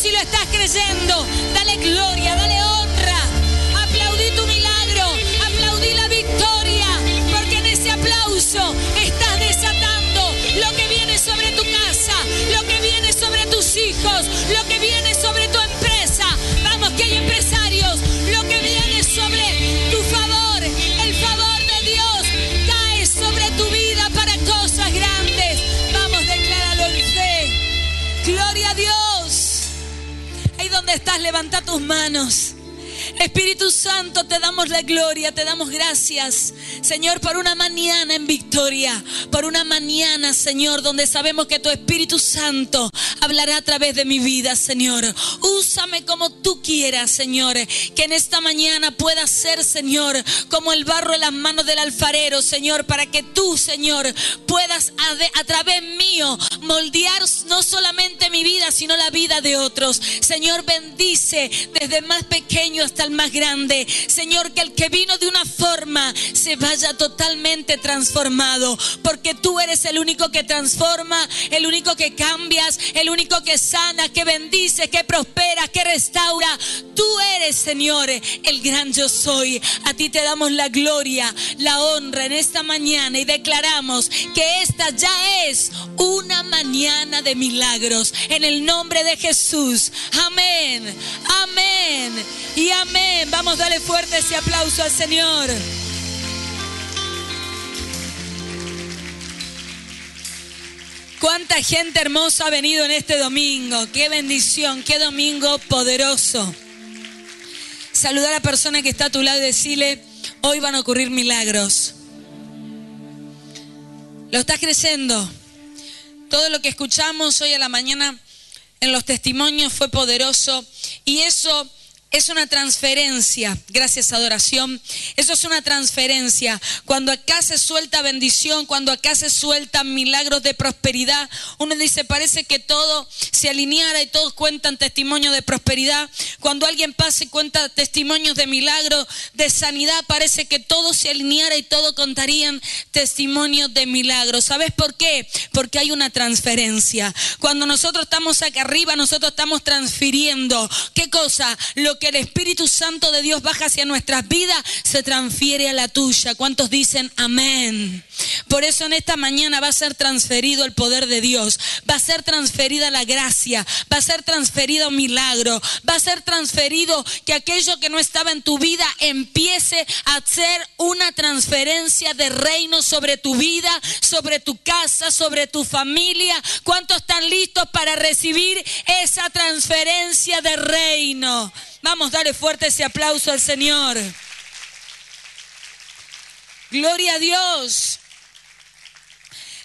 si lo estás creyendo, dale gloria, dale honra. Aplaudí tu milagro, aplaudí la victoria, porque en ese aplauso levanta tus manos. Espíritu Santo, te damos la gloria, te damos gracias, Señor, por una mañana en victoria, por una mañana, Señor, donde sabemos que tu Espíritu Santo hablará a través de mi vida, Señor. Úsame como tú quieras, Señor, que en esta mañana pueda ser, Señor, como el barro en las manos del alfarero, Señor, para que tú, Señor, puedas a, través mío moldear no solamente mi vida, sino la vida de otros. Señor, bendice desde el más pequeño hasta el más grande. Señor, que el que vino de una forma se vaya totalmente transformado, porque tú eres el único que transforma, el único que cambias, el único que sana, que bendice, que prospera, que restaura. Tú eres, Señor, el gran yo soy. A ti te damos la gloria, la honra en esta mañana y declaramos que esta ya es una mañana de milagros. En el nombre de Jesús. Amén. Amén. Y amén. Vamos, dale fuerte ese aplauso al Señor. Cuánta gente hermosa ha venido en este domingo. Qué bendición, qué domingo poderoso. Saludar a la persona que está a tu lado y decirle, hoy van a ocurrir milagros. ¿Lo estás creyendo? Todo lo que escuchamos hoy a la mañana en los testimonios fue poderoso y eso es una transferencia, gracias a adoración. Eso es una transferencia. Cuando acá se suelta bendición, cuando acá se sueltan milagros de prosperidad, uno dice, parece que todo se alineara y todos cuentan testimonios de prosperidad. Cuando alguien pasa y cuenta testimonios de milagros, de sanidad, parece que todo se alineara y todo contarían testimonios de milagros. ¿Sabes por qué? Porque hay una transferencia. Cuando nosotros estamos acá arriba, nosotros estamos transfiriendo. ¿Qué cosa? Lo que el Espíritu Santo de Dios baja hacia nuestras vidas, se transfiere a la tuya. ¿Cuántos dicen amén? Por eso en esta mañana va a ser transferido el poder de Dios, va a ser transferida la gracia, va a ser transferido un milagro, va a ser transferido que aquello que no estaba en tu vida empiece a hacer una transferencia de reino sobre tu vida, sobre tu casa, sobre tu familia. ¿Cuántos están listos para recibir esa transferencia de reino? Vamos, dale fuerte ese aplauso al Señor. Gloria a Dios.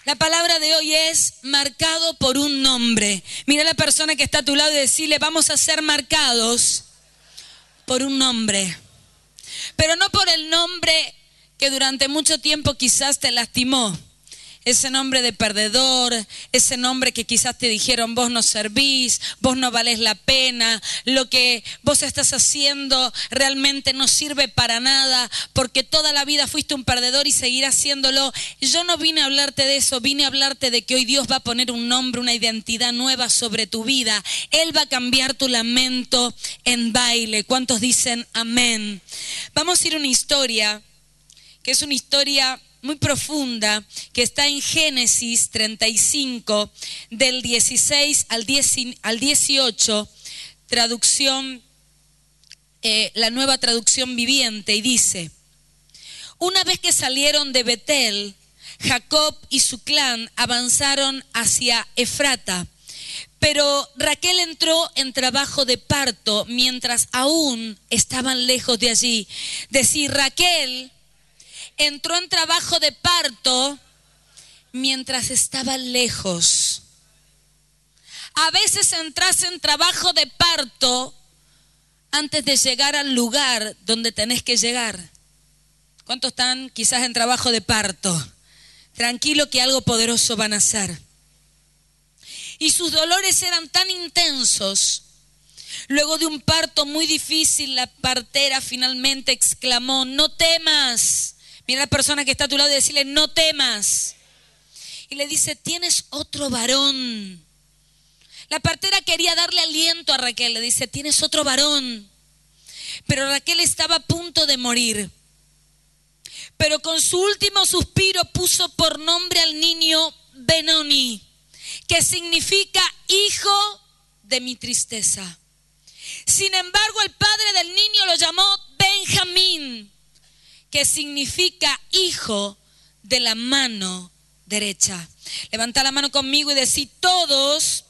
La palabra de hoy es marcado por un nombre. Mira a la persona que está a tu lado y decirle, vamos a ser marcados por un nombre. Pero no por el nombre que durante mucho tiempo quizás te lastimó ese nombre de perdedor, ese nombre que quizás te dijeron vos no servís, vos no valés la pena, lo que vos estás haciendo realmente no sirve para nada, porque toda la vida fuiste un perdedor y seguirás haciéndolo. Yo no vine a hablarte de eso, vine a hablarte de que hoy Dios va a poner un nombre, una identidad nueva sobre tu vida. Él va a cambiar tu lamento en baile. ¿Cuántos dicen amén? Vamos a ir a una historia, que es una historia muy profunda que está en Génesis 35, del 16 al, 18, traducción, eh, la nueva traducción viviente, y dice, una vez que salieron de Betel, Jacob y su clan avanzaron hacia Efrata. Pero Raquel entró en trabajo de parto mientras aún estaban lejos de allí. Decir, Raquel entró en trabajo de parto mientras estaba lejos. A veces entras en trabajo de parto antes de llegar al lugar donde tenés que llegar. ¿Cuántos están quizás en trabajo de parto? Tranquilo que algo poderoso van a hacer. Y sus dolores eran tan intensos Luego de un parto muy difícil, la partera finalmente exclamó, no temas. Mira a la persona que está a tu lado y decirle, no temas. Y le dice, tienes otro varón. La partera quería darle aliento a Raquel, le dice, tienes otro varón. Pero Raquel estaba a punto de morir. Pero con su último suspiro puso por nombre al niño Benoni, que significa hijo de mi tristeza. Sin embargo, el padre del niño lo llamó Benjamín, que significa hijo de la mano derecha. Levanta la mano conmigo y decir, todos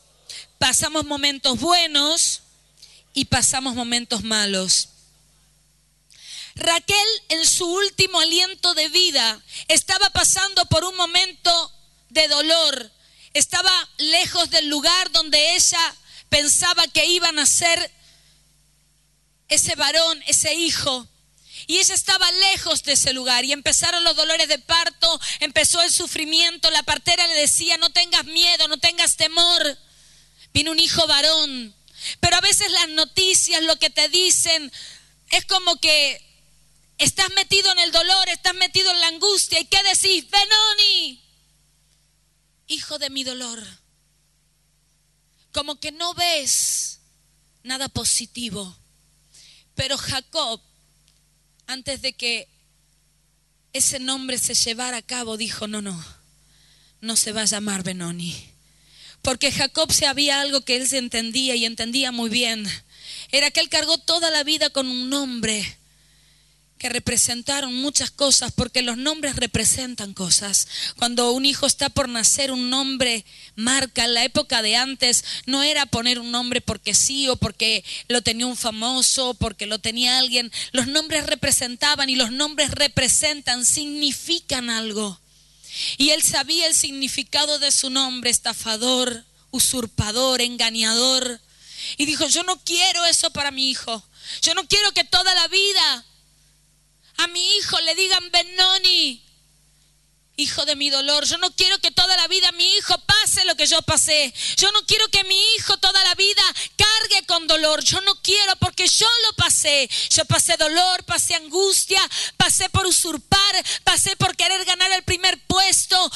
pasamos momentos buenos y pasamos momentos malos. Raquel en su último aliento de vida estaba pasando por un momento de dolor. Estaba lejos del lugar donde ella pensaba que iba a nacer ese varón, ese hijo. Y ella estaba lejos de ese lugar y empezaron los dolores de parto, empezó el sufrimiento, la partera le decía, no tengas miedo, no tengas temor. Vino un hijo varón. Pero a veces las noticias, lo que te dicen, es como que estás metido en el dolor, estás metido en la angustia. ¿Y qué decís? Benoni, hijo de mi dolor. Como que no ves nada positivo. Pero Jacob, antes de que ese nombre se llevara a cabo, dijo, no, no, no se va a llamar Benoni porque Jacob se había algo que él se entendía y entendía muy bien. Era que él cargó toda la vida con un nombre que representaron muchas cosas, porque los nombres representan cosas. Cuando un hijo está por nacer, un nombre marca. En la época de antes no era poner un nombre porque sí o porque lo tenía un famoso, porque lo tenía alguien. Los nombres representaban y los nombres representan, significan algo. Y él sabía el significado de su nombre, estafador, usurpador, engañador. Y dijo, yo no quiero eso para mi hijo. Yo no quiero que toda la vida a mi hijo le digan Benoni, hijo de mi dolor. Yo no quiero que toda la vida mi hijo pase lo que yo pasé. Yo no quiero que mi hijo toda la vida cargue con dolor. Yo no quiero porque yo lo pasé. Yo pasé dolor, pasé angustia, pasé por usurpar, pasé por querer ganar el primer puesto.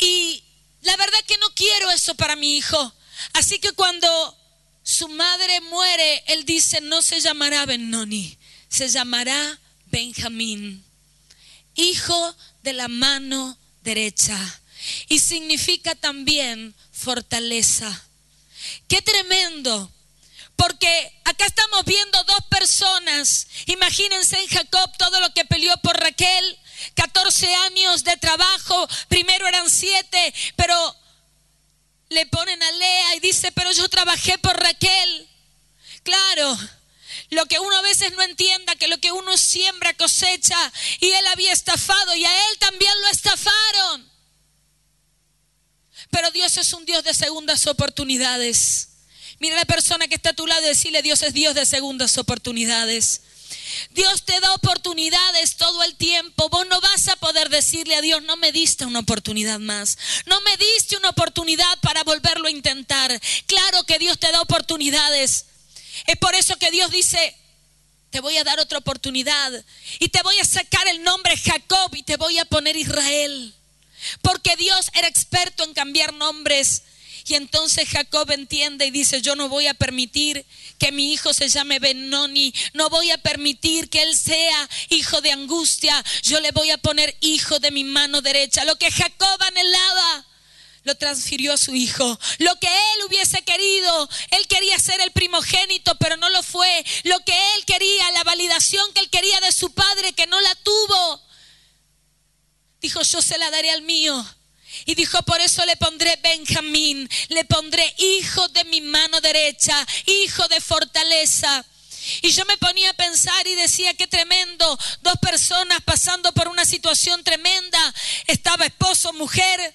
Y la verdad que no quiero eso para mi hijo. Así que cuando su madre muere, él dice, no se llamará Benoni, se llamará Benjamín, hijo de la mano derecha. Y significa también fortaleza. Qué tremendo. Porque acá estamos viendo dos personas. Imagínense en Jacob todo lo que peleó por Raquel. 14 años de trabajo. Primero eran siete, pero le ponen a Lea y dice, pero yo trabajé por Raquel. Claro, lo que uno a veces no entienda, que lo que uno siembra cosecha y él había estafado y a él también lo estafaron. Pero Dios es un Dios de segundas oportunidades. Mira a la persona que está a tu lado y decirle, Dios es Dios de segundas oportunidades. Dios te da oportunidades todo el tiempo. Vos no vas a poder decirle a Dios, no me diste una oportunidad más. No me diste una oportunidad para volverlo a intentar. Claro que Dios te da oportunidades. Es por eso que Dios dice, te voy a dar otra oportunidad y te voy a sacar el nombre Jacob y te voy a poner Israel. Porque Dios era experto en cambiar nombres. Y entonces Jacob entiende y dice, yo no voy a permitir que mi hijo se llame Benoni, no voy a permitir que él sea hijo de angustia, yo le voy a poner hijo de mi mano derecha. Lo que Jacob anhelaba, lo transfirió a su hijo. Lo que él hubiese querido, él quería ser el primogénito, pero no lo fue. Lo que él quería, la validación que él quería de su padre, que no la tuvo. Dijo, yo se la daré al mío. Y dijo, por eso le pondré Benjamín, le pondré hijo de mi mano derecha, hijo de fortaleza. Y yo me ponía a pensar y decía, qué tremendo, dos personas pasando por una situación tremenda. Estaba esposo, mujer,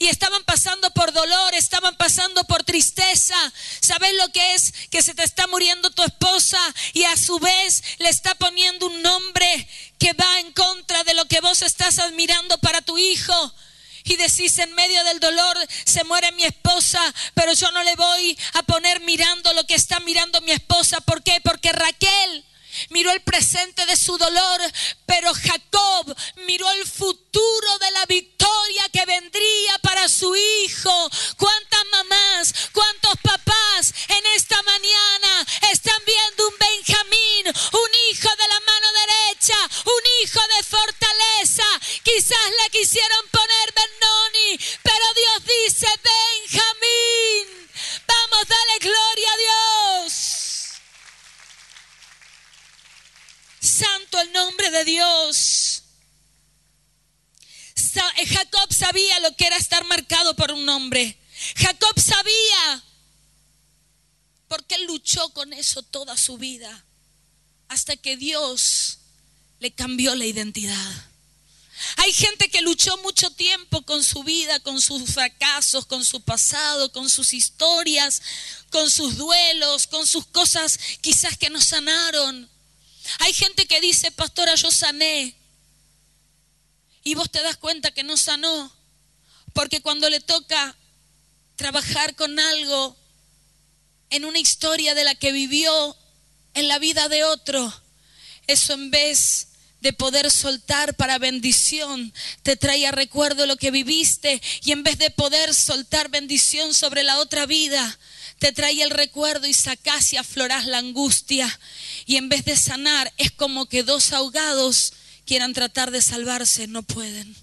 y estaban pasando por dolor, estaban pasando por tristeza. ¿Sabes lo que es? Que se te está muriendo tu esposa y a su vez le está poniendo un nombre que va en contra de lo que vos estás admirando para tu hijo. y decís en medio del dolor se muere mi esposa, pero yo no le voy a poner mirando lo que está mirando mi esposa. ¿Por qué? Porque Raquel miró el presente de su dolor, pero Jacob miró el futuro de la victoria que vendría para su hijo. ¿Cuántas mamás, cuántos papás en esta mañana están viendo un Benjamín, un hijo de la mano derecha, un hijo de fortaleza? Quizás le quisieron poner Benoni, pero Dios dice Benjamín. Vamos, dale gloria a Dios. Santo el nombre de Dios. Eh, Jacob sabía lo que era estar marcado por un nombre. Jacob sabía porque él luchó con eso toda su vida hasta que Dios le cambió la identidad. Hay gente que luchó mucho tiempo con su vida, con sus fracasos, con su pasado, con sus historias, con sus duelos, con sus cosas quizás que no sanaron. Hay gente que dice, pastora, yo sané. Y vos te das cuenta que no sanó. Porque cuando le toca trabajar con algo en una historia de la que vivió en la vida de otro, eso en vez de poder soltar para bendición, te trae a recuerdo lo que viviste y en vez de poder soltar bendición sobre la otra vida, te trae el recuerdo y sacás y aflorás la angustia. Y en vez de sanar, es como que dos ahogados quieran tratar de salvarse, no pueden.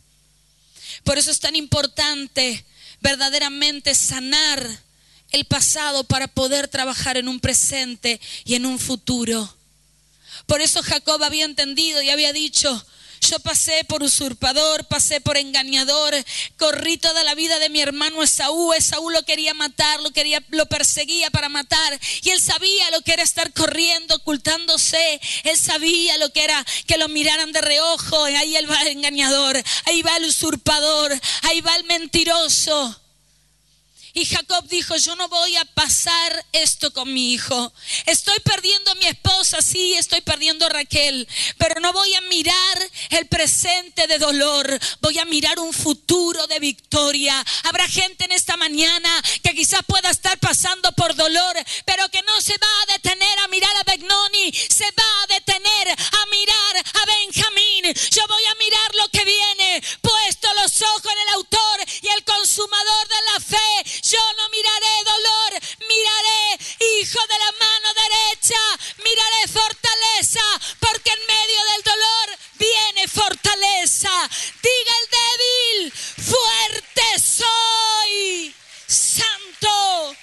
Por eso es tan importante verdaderamente sanar el pasado para poder trabajar en un presente y en un futuro. Por eso Jacob había entendido y había dicho, yo pasé por usurpador, pasé por engañador, corrí toda la vida de mi hermano Esaú. Esaú lo quería matar, lo quería, lo perseguía para matar. Y él sabía lo que era estar corriendo, ocultándose. Él sabía lo que era que lo miraran de reojo. Ahí él va el engañador, ahí va el usurpador, ahí va el mentiroso. Y Jacob dijo, yo no voy a pasar esto con mi hijo. Estoy perdiendo a mi esposa, sí, estoy perdiendo a Raquel, pero no voy a mirar el presente de dolor, voy a mirar un futuro de victoria. Habrá gente en esta mañana que quizás pueda estar pasando por dolor, pero que no se va a detener a mirar a Begnoni, se va a detener a mirar a Benjamín. Yo voy a mirar lo que viene, puesto los ojos en el autor y el consumador de la fe yo no miraré dolor, miraré hijo de la mano derecha, miraré fortaleza, porque en medio del dolor viene fortaleza. Diga el débil, fuerte soy, santo.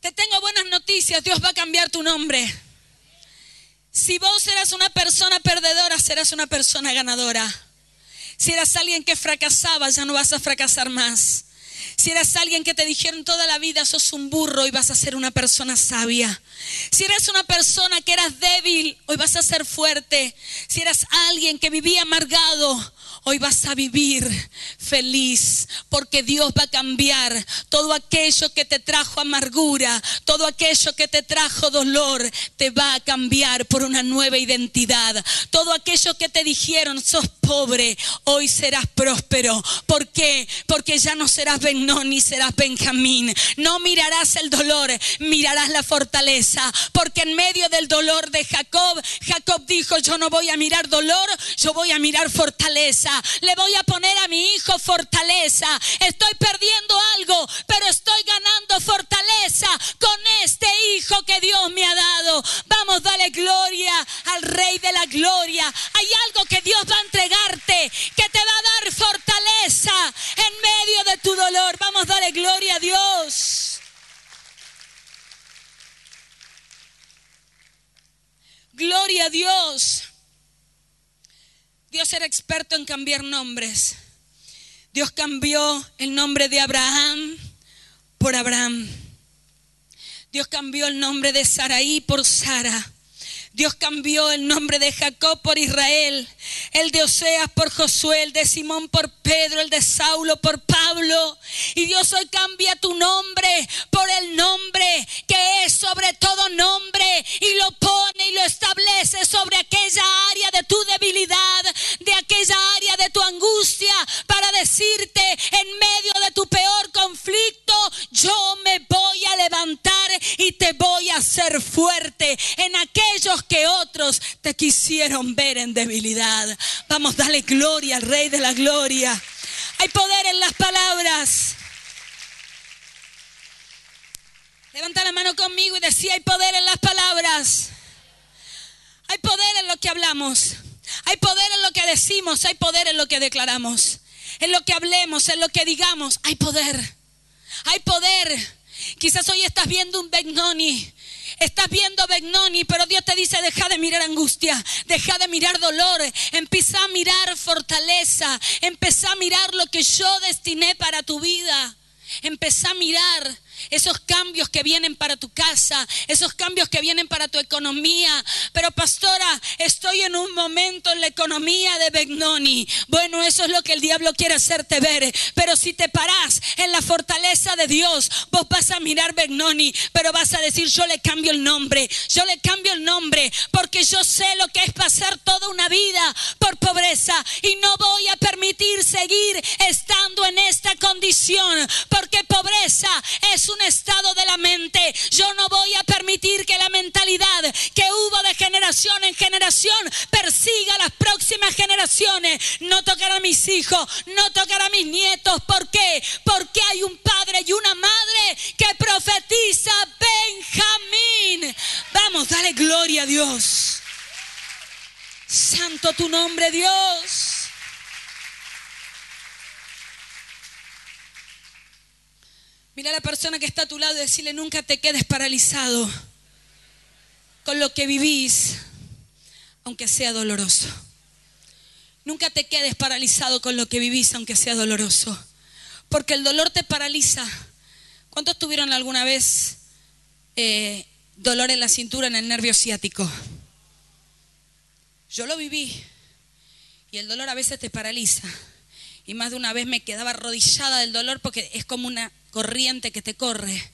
Te tengo buenas noticias, Dios va a cambiar tu nombre. Si vos eras una persona perdedora, serás una persona ganadora. Si eras alguien que fracasaba, ya no vas a fracasar más. Si eras alguien que te dijeron toda la vida, sos un burro y vas a ser una persona sabia. Si eras una persona que eras débil, hoy vas a ser fuerte. Si eras alguien que vivía amargado, hoy vas a vivir feliz porque Dios va a cambiar todo aquello que te trajo amargura, todo aquello que te trajo dolor, te va a cambiar por una nueva identidad. Todo aquello que te dijeron, sos pobre, hoy serás próspero. ¿Por qué? Porque ya no serás Benón ni serás Benjamín. No mirarás el dolor, mirarás la fortaleza. Porque en medio del dolor de Jacob, Jacob dijo, yo no voy a mirar dolor, yo voy a mirar fortaleza le voy a poner a mi hijo fortaleza. Estoy perdiendo algo, pero estoy ganando fortaleza con este hijo que Dios me ha dado. Vamos, dale gloria al Rey de la Gloria. Hay algo que Dios va a que te va a dar fortaleza en medio de tu dolor. Vamos, dale gloria a Dios. Gloria a Dios. Dios era experto en cambiar nombres. Dios cambió el nombre de Abraham por Abraham. Dios cambió el nombre de Saraí por Sara. Dios cambió el nombre de Jacob por Israel, el de Oseas por Josué, el de Simón por Pedro, el de Saulo por Pablo. Y Dios hoy cambia tu nombre por el nombre que es sobre todo nombre y lo pone y lo establece sobre aquella área de tu debilidad, de aquella área de tu angustia, para decirte en medio de tu peor conflicto, yo me voy a levantar y te voy a hacer fuerte en aquellos que otros te quisieron ver en debilidad. Vamos, dale gloria al Rey de la Gloria. Hay poder en las palabras. Levanta la mano conmigo y decía, hay poder en las palabras. Hay poder en lo que hablamos. Hay poder en lo que decimos. Hay poder en lo que declaramos. En lo que hablemos, en lo que digamos. Hay poder. Hay poder. Quizás hoy estás viendo un Begnoni. Estás viendo Begnoni, pero Dios te dice, deja de mirar angustia, deja de mirar dolor, empieza a mirar fortaleza, empieza a mirar lo que yo destiné para tu vida. Empezá a mirar esos cambios que vienen para tu casa, esos cambios que vienen para tu economía. Pero pastora, estoy en un momento en la economía de Begnoni. Bueno, eso es lo que el diablo quiere hacerte ver. Pero si te parás en la fortaleza de Dios, vos vas a mirar Begnoni, pero vas a decir, yo le cambio el nombre, yo le cambio el nombre, porque yo sé lo que es pasar toda una vida por pobreza y no voy a permitir seguir estando en esta condición, porque pobreza es un estado de la mente. Yo no voy a permitir que la mentalidad que hubo de generación en generación persiga a las próximas generaciones. No tocará a mis hijos, no tocará a mis nietos. ¿Por qué? Porque hay un padre y una madre que profetiza Benjamín. Vamos, dale gloria a Dios. Santo tu nombre, Dios. Mira a la persona que está a tu lado y decirle, nunca te quedes paralizado con lo que vivís, aunque sea doloroso. Nunca te quedes paralizado con lo que vivís, aunque sea doloroso. Porque el dolor te paraliza. ¿Cuántos tuvieron alguna vez eh, dolor en la cintura, en el nervio ciático? Yo lo viví. Y el dolor a veces te paraliza. Y más de una vez me quedaba arrodillada del dolor porque es como una corriente que te corre.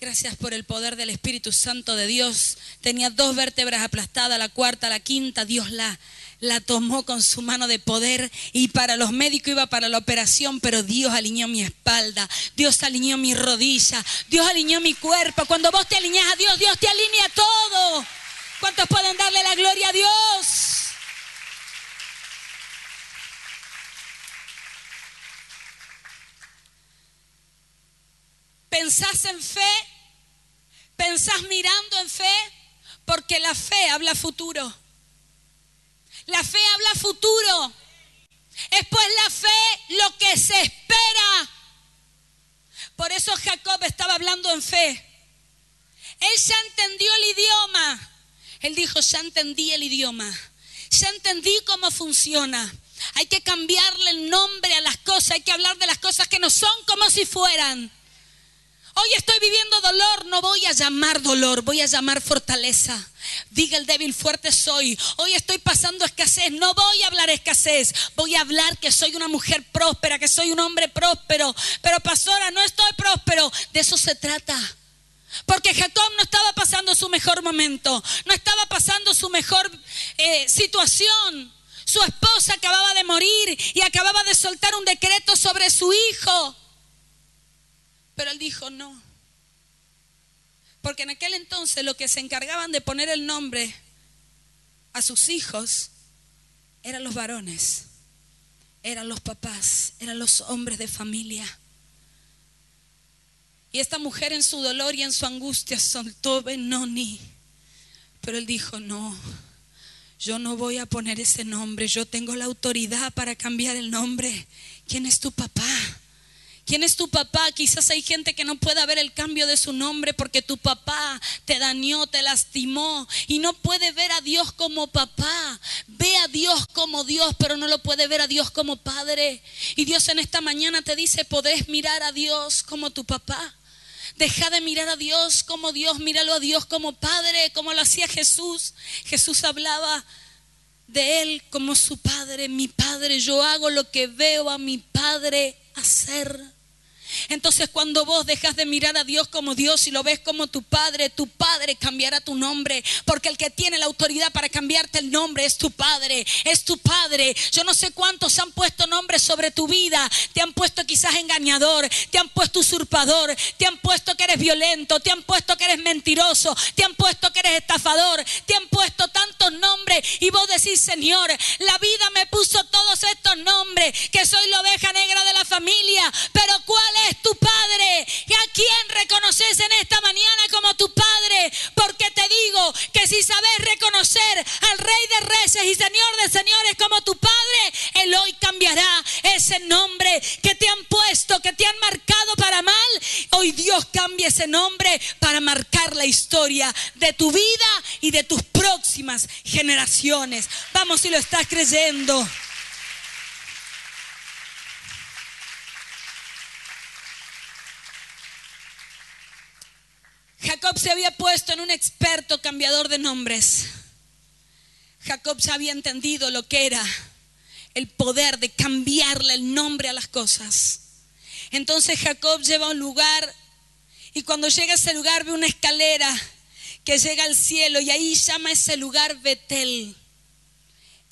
Gracias por el poder del Espíritu Santo de Dios. Tenía dos vértebras aplastadas, la cuarta, la quinta. Dios la, la tomó con su mano de poder y para los médicos iba para la operación, pero Dios alineó mi espalda, Dios alineó mi rodilla, Dios alineó mi cuerpo. Cuando vos te alineas a Dios, Dios te alinea todo. ¿Cuántos pueden darle la gloria a Dios? ¿Pensás en fe? ¿Pensás mirando en fe? Porque la fe habla futuro. La fe habla futuro. Es pues la fe lo que se espera. Por eso Jacob estaba hablando en fe. Él ya entendió el idioma. Él dijo, ya entendí el idioma. Ya entendí cómo funciona. Hay que cambiarle el nombre a las cosas. Hay que hablar de las cosas que no son como si fueran. Hoy estoy viviendo dolor, no voy a llamar dolor, voy a llamar fortaleza. Diga el débil, fuerte soy. Hoy estoy pasando escasez, no voy a hablar escasez, voy a hablar que soy una mujer próspera, que soy un hombre próspero. Pero pastora, no estoy próspero, de eso se trata. Porque Jacob no estaba pasando su mejor momento, no estaba pasando su mejor eh, situación. Su esposa acababa de morir y acababa de soltar un decreto sobre su hijo. Pero él dijo, no. Porque en aquel entonces lo que se encargaban de poner el nombre a sus hijos eran los varones, eran los papás, eran los hombres de familia. Y esta mujer en su dolor y en su angustia soltó Benoni. Pero él dijo, no, yo no voy a poner ese nombre, yo tengo la autoridad para cambiar el nombre. ¿Quién es tu papá? ¿Quién es tu papá? Quizás hay gente que no pueda ver el cambio de su nombre porque tu papá te dañó, te lastimó y no puede ver a Dios como papá. Ve a Dios como Dios, pero no lo puede ver a Dios como padre. Y Dios en esta mañana te dice, podés mirar a Dios como tu papá. Deja de mirar a Dios como Dios, míralo a Dios como Padre, como lo hacía Jesús. Jesús hablaba de Él como su Padre, mi Padre. Yo hago lo que veo a mi Padre hacer. Entonces cuando vos dejas de mirar a Dios como Dios y lo ves como tu Padre, tu Padre cambiará tu nombre, porque el que tiene la autoridad para cambiarte el nombre es tu Padre, es tu Padre. Yo no sé cuántos han puesto nombres sobre tu vida, te han puesto quizás engañador, te han puesto usurpador, te han puesto que eres violento, te han puesto que eres mentiroso, te han puesto que eres estafador, te han puesto tantos nombres y vos decís, Señor, la vida me puso todos estos nombres, que soy la oveja negra de la familia, pero ¿cuál es tu Padre? ¿Y a quién reconoces en esta mañana como tu Padre? Porque te digo que si sabes reconocer al Rey de Reyes y Señor de Señores como tu Padre, Él hoy cambiará ese nombre que te han puesto, que te han marcado para mal. Hoy Dios cambia ese nombre para marcar la historia de tu vida y de tus próximas generaciones. Vamos si lo estás creyendo. Jacob se había puesto en un experto cambiador de nombres. Jacob se había entendido lo que era el poder de cambiarle el nombre a las cosas. Entonces Jacob lleva a un lugar y cuando llega a ese lugar ve una escalera que llega al cielo y ahí llama ese lugar Betel.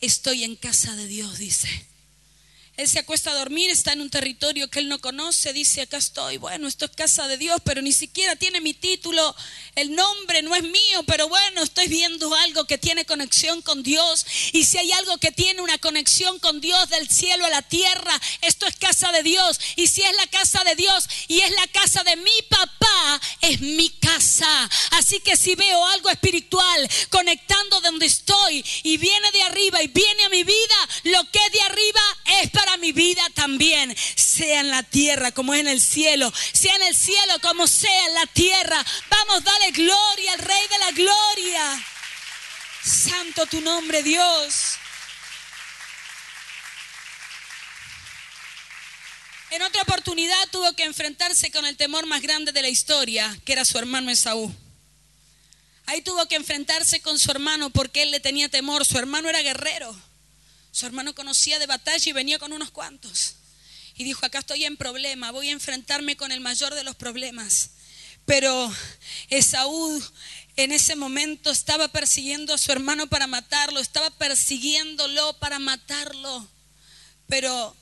Estoy en casa de Dios, dice. Él se acuesta a dormir, está en un territorio que él no conoce, dice, acá estoy, bueno, esto es casa de Dios, pero ni siquiera tiene mi título, el nombre no es mío, pero bueno, estoy viendo algo que tiene conexión con Dios. Y si hay algo que tiene una conexión con Dios del cielo a la tierra, esto es casa de Dios. Y si es la casa de Dios y es la casa de mi papá, es mi casa. Así que si veo algo espiritual conectando donde estoy y viene de arriba y viene a mi vida, lo que es de arriba es para mi vida también, sea en la tierra como en el cielo, sea en el cielo como sea en la tierra. Vamos, dale gloria al Rey de la Gloria. Santo tu nombre, Dios. En otra oportunidad tuvo que enfrentarse con el temor más grande de la historia, que era su hermano Esaú. Ahí tuvo que enfrentarse con su hermano porque él le tenía temor. Su hermano era guerrero. Su hermano conocía de batalla y venía con unos cuantos. Y dijo, acá estoy en problema, voy a enfrentarme con el mayor de los problemas. Pero Esaú en ese momento estaba persiguiendo a su hermano para matarlo, estaba persiguiéndolo para matarlo. Pero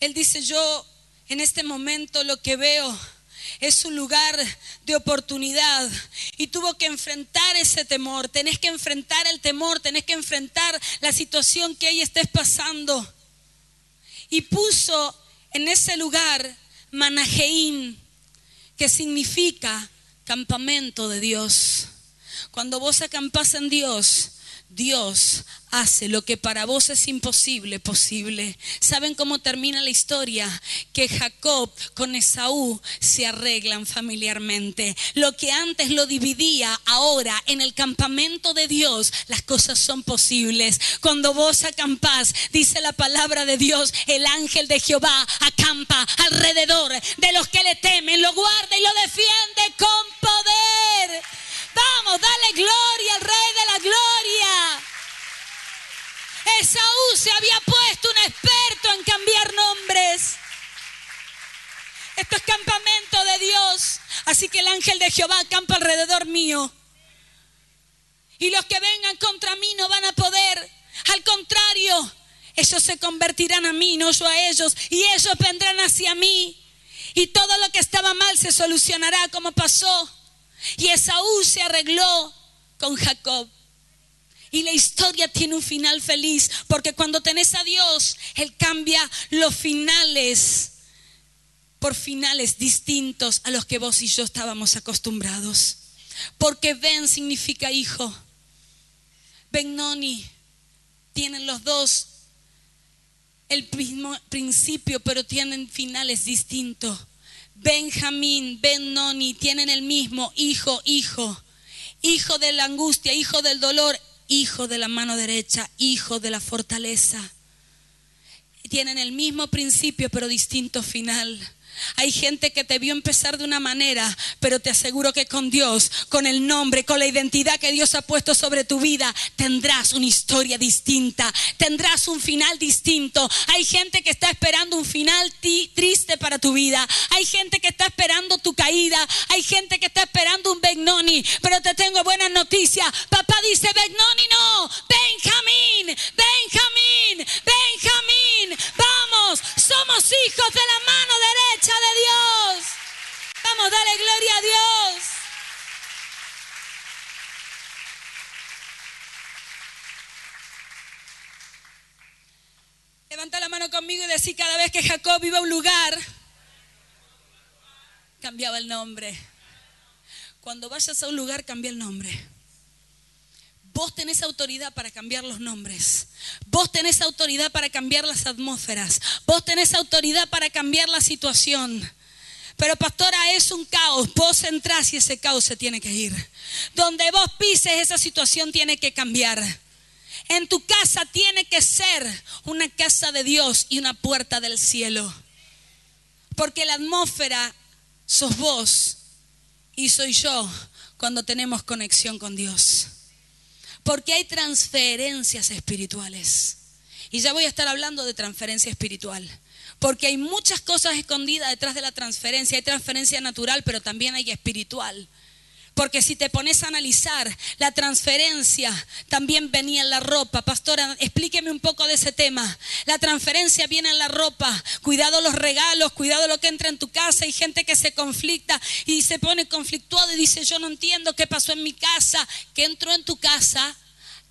él dice, yo en este momento lo que veo es un lugar de oportunidad y tuvo que enfrentar ese temor. Tenés que enfrentar el temor, tenés que enfrentar la situación que ahí estés pasando. Y puso en ese lugar Manaheim, que significa campamento de Dios. Cuando vos acampas en Dios, Dios hace lo que para vos es imposible posible. ¿Saben cómo termina la historia? Que Jacob con Esaú se arreglan familiarmente. Lo que antes lo dividía, ahora en el campamento de Dios las cosas son posibles. Cuando vos acampás, dice la palabra de Dios, el ángel de Jehová acampa alrededor de los que le temen, lo guarda y lo defiende con poder. Vamos, dale gloria al Rey de la Gloria. Esaú se había puesto un experto en cambiar nombres. Esto es campamento de Dios. Así que el ángel de Jehová acampa alrededor mío. Y los que vengan contra mí no van a poder. Al contrario, ellos se convertirán a mí, no yo a ellos. Y ellos vendrán hacia mí. Y todo lo que estaba mal se solucionará como pasó y Esaú se arregló con Jacob. Y la historia tiene un final feliz, porque cuando tenés a Dios, Él cambia los finales por finales distintos a los que vos y yo estábamos acostumbrados. Porque Ben significa hijo. Ben-Noni tienen los dos el mismo principio, pero tienen finales distintos. Benjamín, Ben-Noni tienen el mismo hijo, hijo, hijo de la angustia, hijo del dolor, hijo de la mano derecha, hijo de la fortaleza. Tienen el mismo principio, pero distinto final. Hay gente que te vio empezar de una manera, pero te aseguro que con Dios, con el nombre, con la identidad que Dios ha puesto sobre tu vida, tendrás una historia distinta, tendrás un final distinto. Hay gente que está esperando un final triste para tu vida. Hay gente que está esperando tu caída. Hay gente que está esperando un Begnoni. Pero te tengo buenas noticias. Papá dice Begnoni no. Benjamín, Benjamín, Benjamín. Vamos, somos hijos de la mano derecha de Dios. Vamos, dale gloria a Dios. Levanta la mano conmigo y decir cada vez que Jacob iba a un lugar, cambiaba el nombre. Cuando vayas a un lugar, cambia el nombre. Vos tenés autoridad para cambiar los nombres. Vos tenés autoridad para cambiar las atmósferas. Vos tenés autoridad para cambiar la situación. Pero pastora, es un caos. Vos entrás y ese caos se tiene que ir. Donde vos pises, esa situación tiene que cambiar. En tu casa tiene que ser una casa de Dios y una puerta del cielo. Porque la atmósfera sos vos y soy yo cuando tenemos conexión con Dios. Porque hay transferencias espirituales. Y ya voy a estar hablando de transferencia espiritual. Porque hay muchas cosas escondidas detrás de la transferencia. Hay transferencia natural, pero también hay espiritual. Porque si te pones a analizar, la transferencia también venía en la ropa. Pastora, explíqueme un poco de ese tema. La transferencia viene en la ropa. Cuidado los regalos, cuidado lo que entra en tu casa. Hay gente que se conflicta y se pone conflictuado y dice, yo no entiendo qué pasó en mi casa, qué entró en tu casa,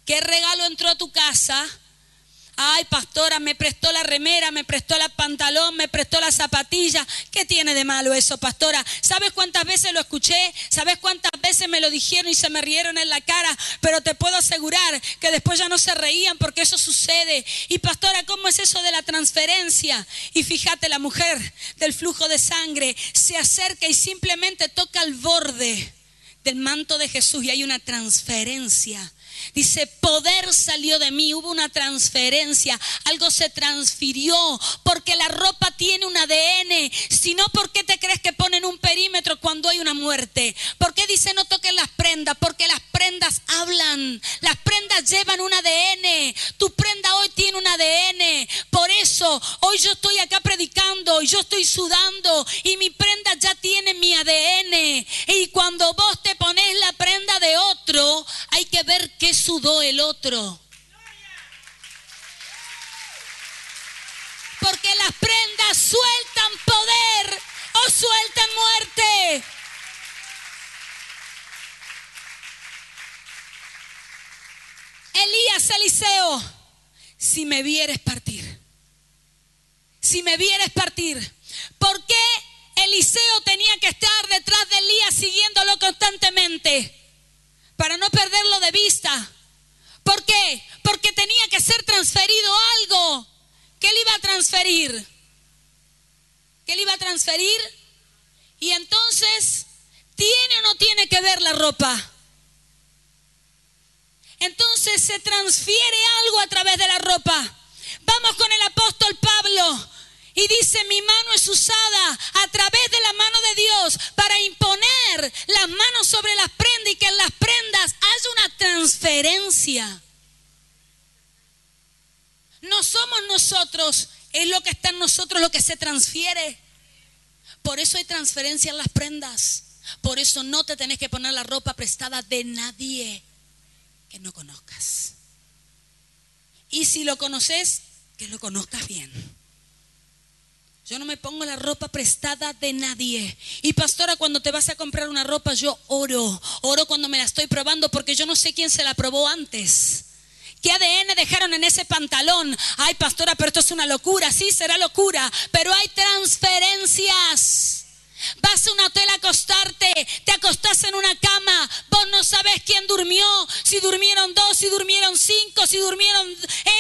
qué regalo entró a tu casa Ay, pastora, me prestó la remera, me prestó la pantalón, me prestó la zapatilla. ¿Qué tiene de malo eso, pastora? ¿Sabes cuántas veces lo escuché? ¿Sabes cuántas veces me lo dijeron y se me rieron en la cara? Pero te puedo asegurar que después ya no se reían porque eso sucede. Y pastora, ¿cómo es eso de la transferencia? Y fíjate, la mujer del flujo de sangre se acerca y simplemente toca el borde del manto de Jesús y hay una transferencia Dice, poder salió de mí, hubo una transferencia, algo se transfirió, porque la ropa tiene un ADN. Si no, ¿por qué te crees que ponen un perímetro cuando hay una muerte? ¿Por qué dice no toquen las prendas? Porque las prendas hablan, las prendas llevan un ADN. Tu prenda hoy tiene un ADN. Por eso, hoy yo estoy acá predicando y yo estoy sudando y mi prenda ya tiene mi ADN. Y cuando vos te pones la prenda de otro, hay que ver qué sudó el otro. Porque las prendas sueltan poder o sueltan muerte. Elías Eliseo, si me vieres partir, si me vieres partir, ¿por qué Eliseo tenía que estar detrás de Elías siguiéndolo constantemente? Para no perderlo de vista. ¿Por qué? Porque tenía que ser transferido algo. ¿Qué le iba a transferir? ¿Qué le iba a transferir? Y entonces, ¿tiene o no tiene que ver la ropa? Entonces se transfiere algo a través de la ropa. Vamos con el apóstol Pablo. Y dice, mi mano es usada a través de la mano de Dios para imponer las manos sobre las prendas y que en las prendas haya una transferencia. No somos nosotros, es lo que está en nosotros lo que se transfiere. Por eso hay transferencia en las prendas. Por eso no te tenés que poner la ropa prestada de nadie que no conozcas. Y si lo conoces, que lo conozcas bien. Yo no me pongo la ropa prestada de nadie. Y pastora, cuando te vas a comprar una ropa, yo oro. Oro cuando me la estoy probando porque yo no sé quién se la probó antes. ¿Qué ADN dejaron en ese pantalón? Ay, pastora, pero esto es una locura. Sí, será locura. Pero hay transferencias. Vas a un hotel a acostarte, te acostás en una cama, vos no sabes quién durmió, si durmieron dos, si durmieron cinco, si durmieron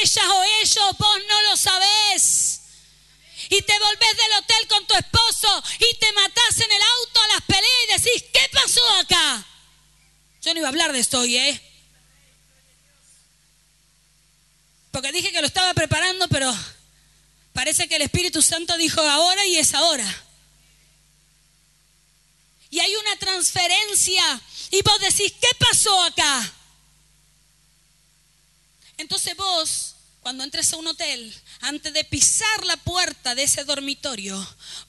ellas o ellos, vos no lo sabés y te volvés del hotel con tu esposo y te matás en el auto a las peleas y decís, ¿qué pasó acá? Yo no iba a hablar de esto hoy, ¿eh? Porque dije que lo estaba preparando, pero parece que el Espíritu Santo dijo ahora y es ahora. Y hay una transferencia. Y vos decís, ¿qué pasó acá? Entonces vos, cuando entres a un hotel, antes de pisar la puerta de ese dormitorio,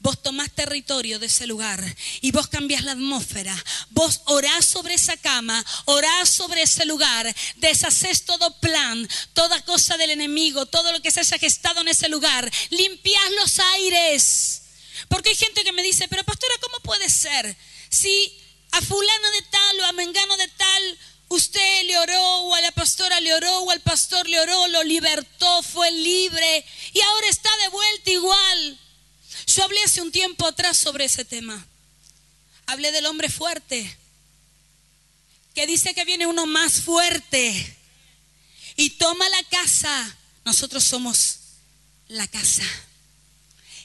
vos tomás territorio de ese lugar y vos cambias la atmósfera. Vos orás sobre esa cama, orás sobre ese lugar, deshaces todo plan, toda cosa del enemigo, todo lo que se haya gestado en ese lugar, limpias los aires. Porque hay gente que me dice, pero pastora, ¿cómo puede ser? Si a fulano de tal o a mengano de tal Usted le oró o a la pastora le oró o al pastor le oró, lo libertó, fue libre y ahora está de vuelta igual. Yo hablé hace un tiempo atrás sobre ese tema. Hablé del hombre fuerte, que dice que viene uno más fuerte y toma la casa. Nosotros somos la casa.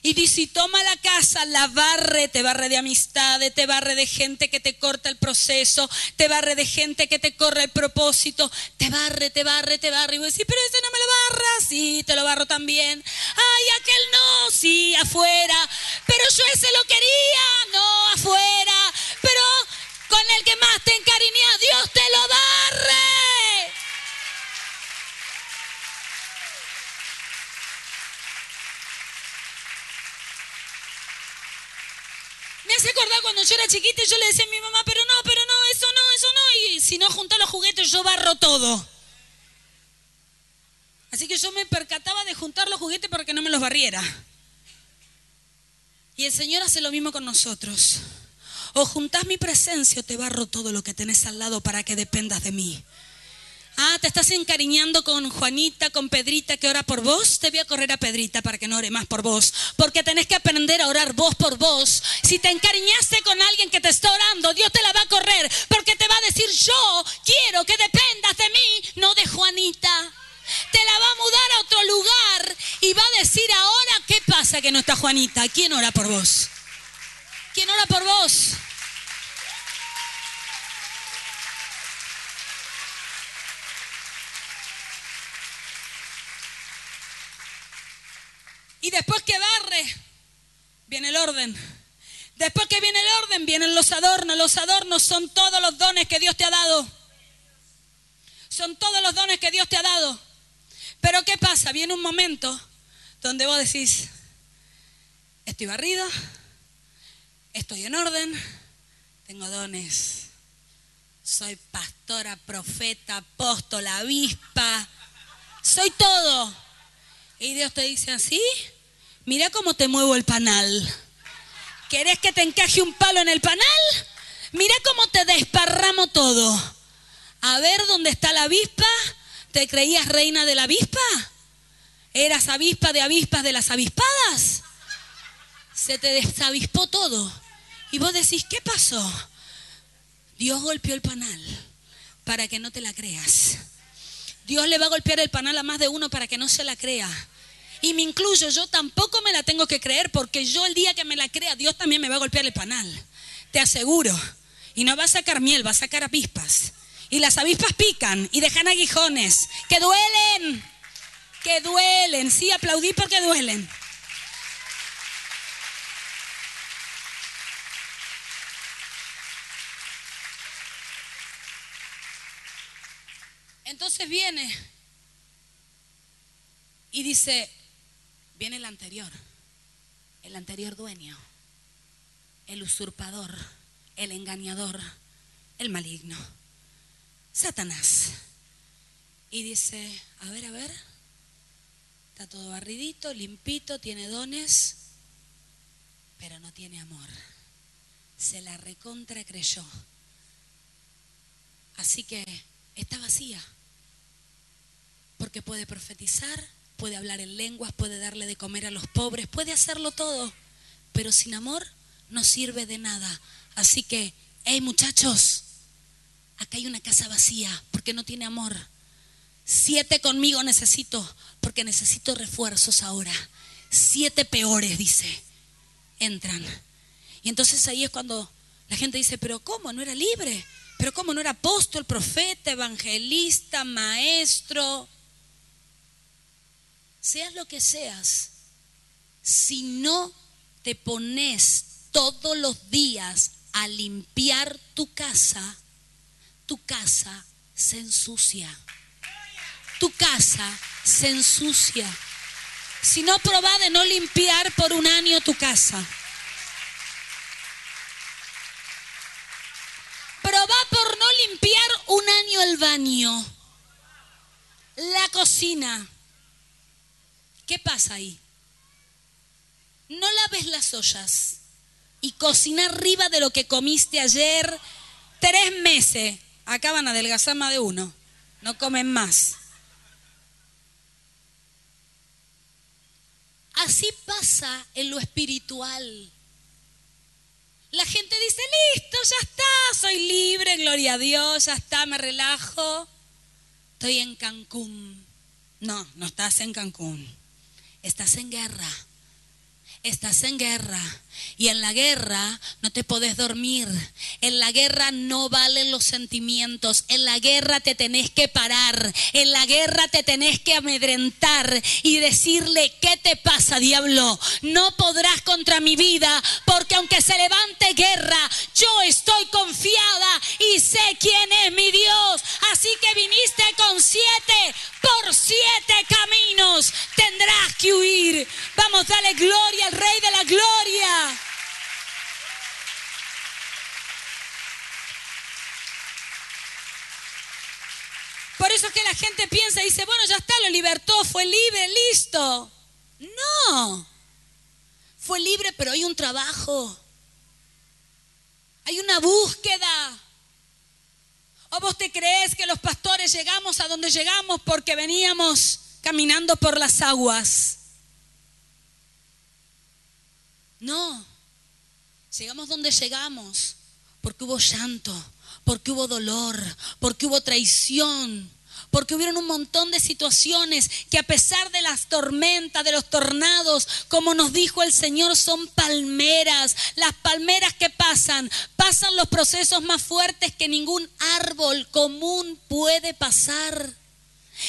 Y dice, si toma la casa, la barre, te barre de amistades, te barre de gente que te corta el proceso, te barre de gente que te corre el propósito, te barre, te barre, te barre. Y vos decís, pero ese no me lo barra, sí, te lo barro también. Ay, aquel no, sí, afuera. Pero yo ese lo quería, no, afuera. Pero con el que más te encariñas, Dios te lo barre. Me hace acordar cuando yo era chiquita y yo le decía a mi mamá, pero no, pero no, eso no, eso no. Y si no junta los juguetes, yo barro todo. Así que yo me percataba de juntar los juguetes para que no me los barriera. Y el Señor hace lo mismo con nosotros. O juntás mi presencia o te barro todo lo que tenés al lado para que dependas de mí. Ah, te estás encariñando con Juanita, con Pedrita que ora por vos. Te voy a correr a Pedrita para que no ore más por vos. Porque tenés que aprender a orar vos por vos. Si te encariñaste con alguien que te está orando, Dios te la va a correr. Porque te va a decir, yo quiero que dependas de mí, no de Juanita. Te la va a mudar a otro lugar y va a decir ahora, ¿qué pasa que no está Juanita? ¿Quién ora por vos? ¿Quién ora por vos? Y después que barre, viene el orden. Después que viene el orden, vienen los adornos. Los adornos son todos los dones que Dios te ha dado. Son todos los dones que Dios te ha dado. Pero ¿qué pasa? Viene un momento donde vos decís, estoy barrido, estoy en orden, tengo dones. Soy pastora, profeta, apóstola, avispa. Soy todo. Y Dios te dice así, mira cómo te muevo el panal. ¿Querés que te encaje un palo en el panal? Mira cómo te desparramo todo. A ver dónde está la avispa. ¿Te creías reina de la avispa? ¿Eras avispa de avispas de las avispadas? Se te desavispó todo. Y vos decís, ¿qué pasó? Dios golpeó el panal para que no te la creas. Dios le va a golpear el panal a más de uno para que no se la crea y me incluyo, yo tampoco me la tengo que creer porque yo el día que me la crea, Dios también me va a golpear el panal. Te aseguro. Y no va a sacar miel, va a sacar avispas. Y las avispas pican y dejan aguijones que duelen. Que duelen. Sí, aplaudí porque duelen. Entonces viene y dice, Viene el anterior, el anterior dueño, el usurpador, el engañador, el maligno, Satanás. Y dice, a ver, a ver, está todo barridito, limpito, tiene dones, pero no tiene amor. Se la recontra creyó. Así que está vacía, porque puede profetizar, puede hablar en lenguas, puede darle de comer a los pobres, puede hacerlo todo, pero sin amor no sirve de nada. Así que, hey muchachos, acá hay una casa vacía porque no tiene amor. Siete conmigo necesito porque necesito refuerzos ahora. Siete peores, dice, entran. Y entonces ahí es cuando la gente dice, pero ¿cómo? ¿No era libre? ¿Pero cómo? ¿No era apóstol, profeta, evangelista, maestro? Seas lo que seas, si no te pones todos los días a limpiar tu casa, tu casa se ensucia. Tu casa se ensucia. Si no probá de no limpiar por un año tu casa. Probá por no limpiar un año el baño, la cocina. ¿Qué pasa ahí? No laves las ollas y cocina arriba de lo que comiste ayer tres meses. Acaban a adelgazar más de uno. No comen más. Así pasa en lo espiritual. La gente dice, listo, ya está, soy libre, gloria a Dios, ya está, me relajo. Estoy en Cancún. No, no estás en Cancún. Estás en guerra estás en guerra. Y en la guerra no te podés dormir. En la guerra no valen los sentimientos. En la guerra te tenés que parar. En la guerra te tenés que amedrentar y decirle, ¿qué te pasa, diablo? No podrás contra mi vida porque aunque se levante guerra, yo estoy confiada y sé quién es mi Dios. Así que viniste con siete, por siete caminos tendrás que huir. Vamos, dale gloria Rey de la Gloria. Por eso es que la gente piensa y dice, bueno, ya está, lo libertó, fue libre, listo. No, fue libre, pero hay un trabajo. Hay una búsqueda. ¿O vos te crees que los pastores llegamos a donde llegamos porque veníamos caminando por las aguas? No, llegamos donde llegamos porque hubo llanto, porque hubo dolor, porque hubo traición, porque hubieron un montón de situaciones que a pesar de las tormentas, de los tornados, como nos dijo el Señor, son palmeras. Las palmeras que pasan, pasan los procesos más fuertes que ningún árbol común puede pasar.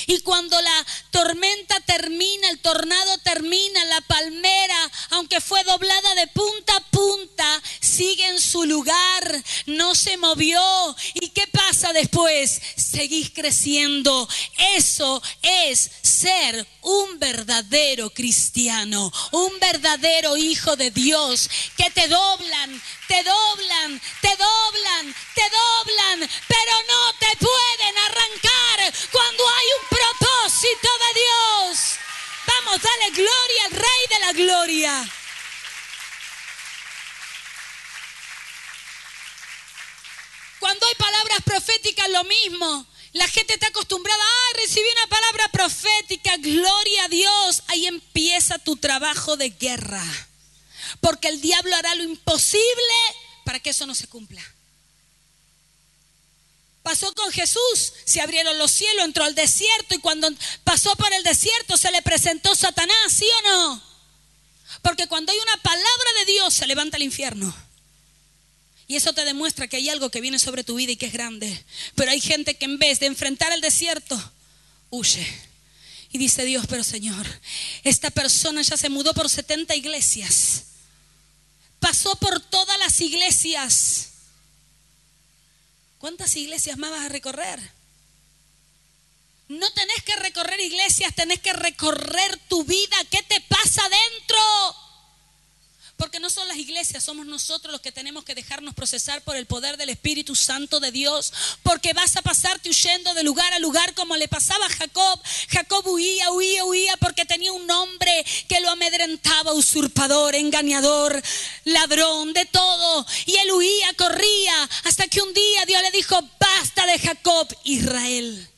Y cuando la tormenta termina, el tornado termina, la palmera, aunque fue doblada de punta a punta, sigue en su lugar, se movió. ¿Y qué pasa después? Seguís creciendo. Eso es ser un verdadero cristiano, un verdadero hijo de Dios, que te doblan, te doblan, te doblan, te doblan, pero no te pueden arrancar cuando hay un propósito de Dios. Vamos, dale gloria al Rey de la Gloria. Cuando hay palabras proféticas, lo mismo. La gente está acostumbrada, a recibir una palabra profética, gloria a Dios. Ahí empieza tu trabajo de guerra. Porque el diablo hará lo imposible para que eso no se cumpla. Pasó con Jesús, se abrieron los cielos, entró al desierto y cuando pasó por el desierto se le presentó Satanás, ¿sí o no? Porque cuando hay una palabra de Dios se levanta el infierno. Y eso te demuestra que hay algo que viene sobre tu vida y que es grande. Pero hay gente que en vez de enfrentar el desierto, huye. Y dice Dios, pero Señor, esta persona ya se mudó por 70 iglesias. Pasó por todas las iglesias ¿Cuántas iglesias más vas a recorrer? No tenés que recorrer iglesias, tenés que recorrer tu vida. ¿Qué te pasa dentro? Porque no son las iglesias, somos nosotros los que tenemos que dejarnos procesar por el poder del Espíritu Santo de Dios. Porque vas a pasarte huyendo de lugar a lugar como le pasaba a Jacob. Jacob huía, huía, huía porque tenía un hombre que lo amedrentaba, usurpador, engañador, ladrón, de todo. Y él huía, corría, hasta que un día Dios le dijo, basta de Jacob, Israel.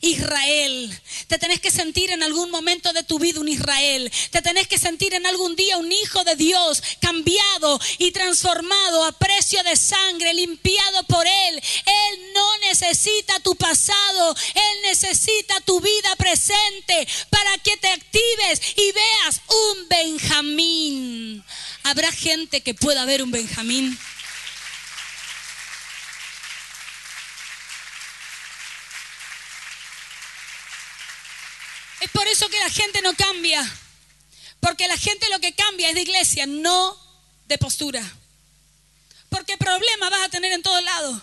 Israel. Te tenés que sentir en algún momento de tu vida un Israel. Te tenés que sentir en algún día un hijo de Dios, cambiado y transformado a precio de sangre, limpiado por Él. Él no necesita tu pasado, Él necesita tu vida presente para que te actives y veas un Benjamín. ¿Habrá gente que pueda ver un Benjamín? Por eso que la gente no cambia. Porque la gente lo que cambia es de iglesia, no de postura. Porque problemas vas a tener en todos lados.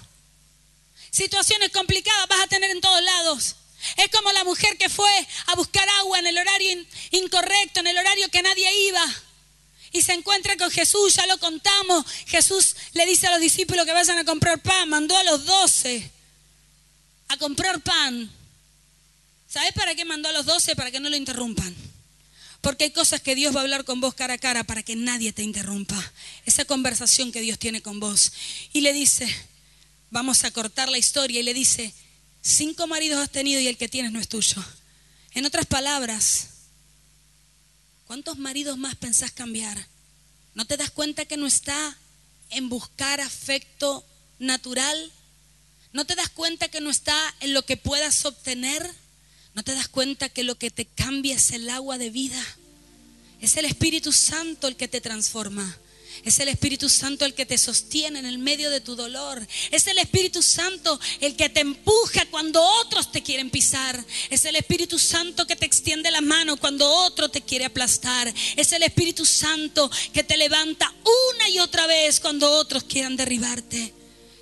Situaciones complicadas vas a tener en todos lados. Es como la mujer que fue a buscar agua en el horario incorrecto, en el horario que nadie iba. Y se encuentra con Jesús, ya lo contamos. Jesús le dice a los discípulos que vayan a comprar pan. Mandó a los doce a comprar pan. ¿Sabes para qué mandó a los doce? Para que no lo interrumpan. Porque hay cosas que Dios va a hablar con vos cara a cara para que nadie te interrumpa. Esa conversación que Dios tiene con vos. Y le dice, vamos a cortar la historia, y le dice, cinco maridos has tenido y el que tienes no es tuyo. En otras palabras, ¿cuántos maridos más pensás cambiar? ¿No te das cuenta que no está en buscar afecto natural? ¿No te das cuenta que no está en lo que puedas obtener? ¿No te das cuenta que lo que te cambia es el agua de vida? Es el Espíritu Santo el que te transforma. Es el Espíritu Santo el que te sostiene en el medio de tu dolor. Es el Espíritu Santo el que te empuja cuando otros te quieren pisar. Es el Espíritu Santo que te extiende la mano cuando otro te quiere aplastar. Es el Espíritu Santo que te levanta una y otra vez cuando otros quieran derribarte.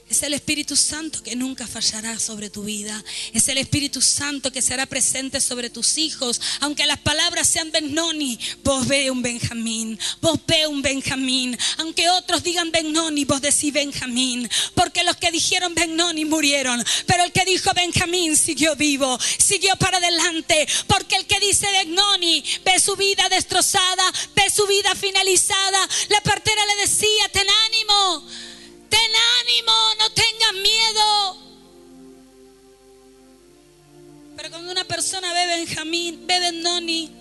Es el Espíritu Santo que nunca fallará sobre tu vida. Es el Espíritu Santo que será presente sobre tus hijos. Aunque las palabras sean Benoni, vos un Benjamín. Vos ve un Benjamín. Aunque otros digan Benoni, vos decís Benjamín. Porque los que dijeron Benoni murieron. Pero el que dijo Benjamín siguió vivo. Siguió para adelante. Porque el que dice Benoni ve su vida destrozada. Ve su vida finalizada. La partera le decía, ten ánimo Ten ánimo, no tengas miedo. Pero cuando una persona ve Benjamín, ve Benoni,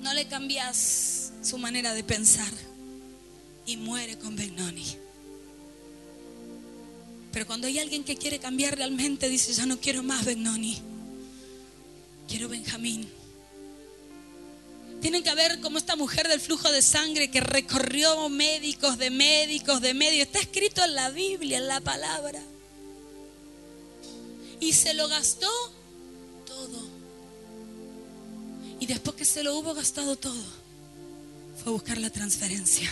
no le cambias su manera de pensar y muere con Benoni. Pero cuando hay alguien que quiere cambiar realmente, dice, ya no quiero más Benoni, quiero Benjamín. Tienen que ver como esta mujer del flujo de sangre que recorrió médicos de médicos de médicos. Está escrito en la Biblia, en la palabra. Y se lo gastó todo. Y después que se lo hubo gastado todo, fue a buscar la transferencia.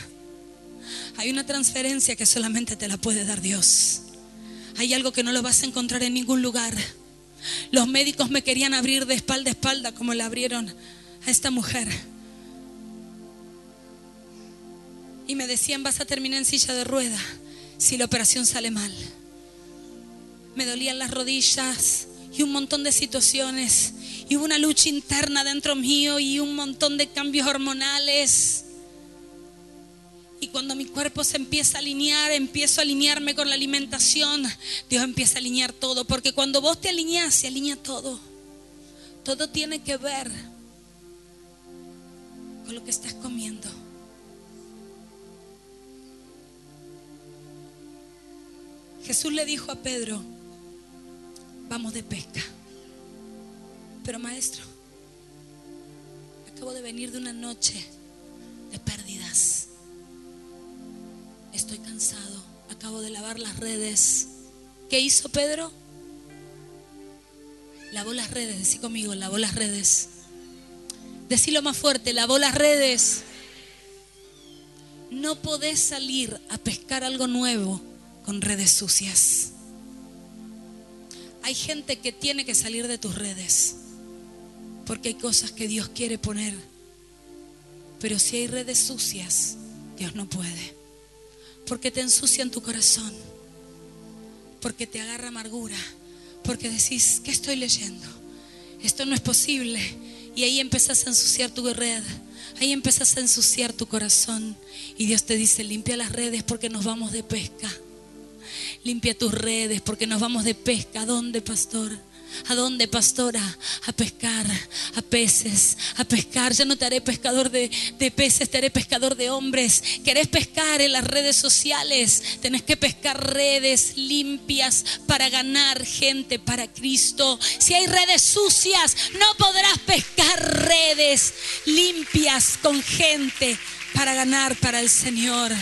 Hay una transferencia que solamente te la puede dar Dios. Hay algo que no lo vas a encontrar en ningún lugar. Los médicos me querían abrir de espalda a espalda como le abrieron a esta mujer. Y me decían, vas a terminar en silla de rueda si la operación sale mal. Me dolían las rodillas y un montón de situaciones. Y hubo una lucha interna dentro mío y un montón de cambios hormonales. Y cuando mi cuerpo se empieza a alinear, empiezo a alinearme con la alimentación, Dios empieza a alinear todo. Porque cuando vos te alineas, se alinea todo. Todo tiene que ver lo que estás comiendo. Jesús le dijo a Pedro, vamos de pesca. Pero maestro, acabo de venir de una noche de pérdidas. Estoy cansado, acabo de lavar las redes. ¿Qué hizo Pedro? Lavó las redes, decí conmigo, lavó las redes. Decilo más fuerte, lavó las redes. No podés salir a pescar algo nuevo con redes sucias. Hay gente que tiene que salir de tus redes porque hay cosas que Dios quiere poner. Pero si hay redes sucias, Dios no puede. Porque te ensucian tu corazón. Porque te agarra amargura. Porque decís, ¿qué estoy leyendo? Esto no es posible y ahí empezás a ensuciar tu red. Ahí empezás a ensuciar tu corazón. Y Dios te dice, limpia las redes porque nos vamos de pesca. Limpia tus redes porque nos vamos de pesca. ¿A dónde, pastor? ¿A dónde, pastora? A pescar, a peces, a pescar. Ya no te haré pescador de, de, peces, te haré pescador de hombres. ¿Querés pescar en las redes sociales? Tenés que pescar redes limpias para ganar gente para Cristo. Si hay redes sucias, no podrás pescar redes limpias con gente para ganar para el Señor.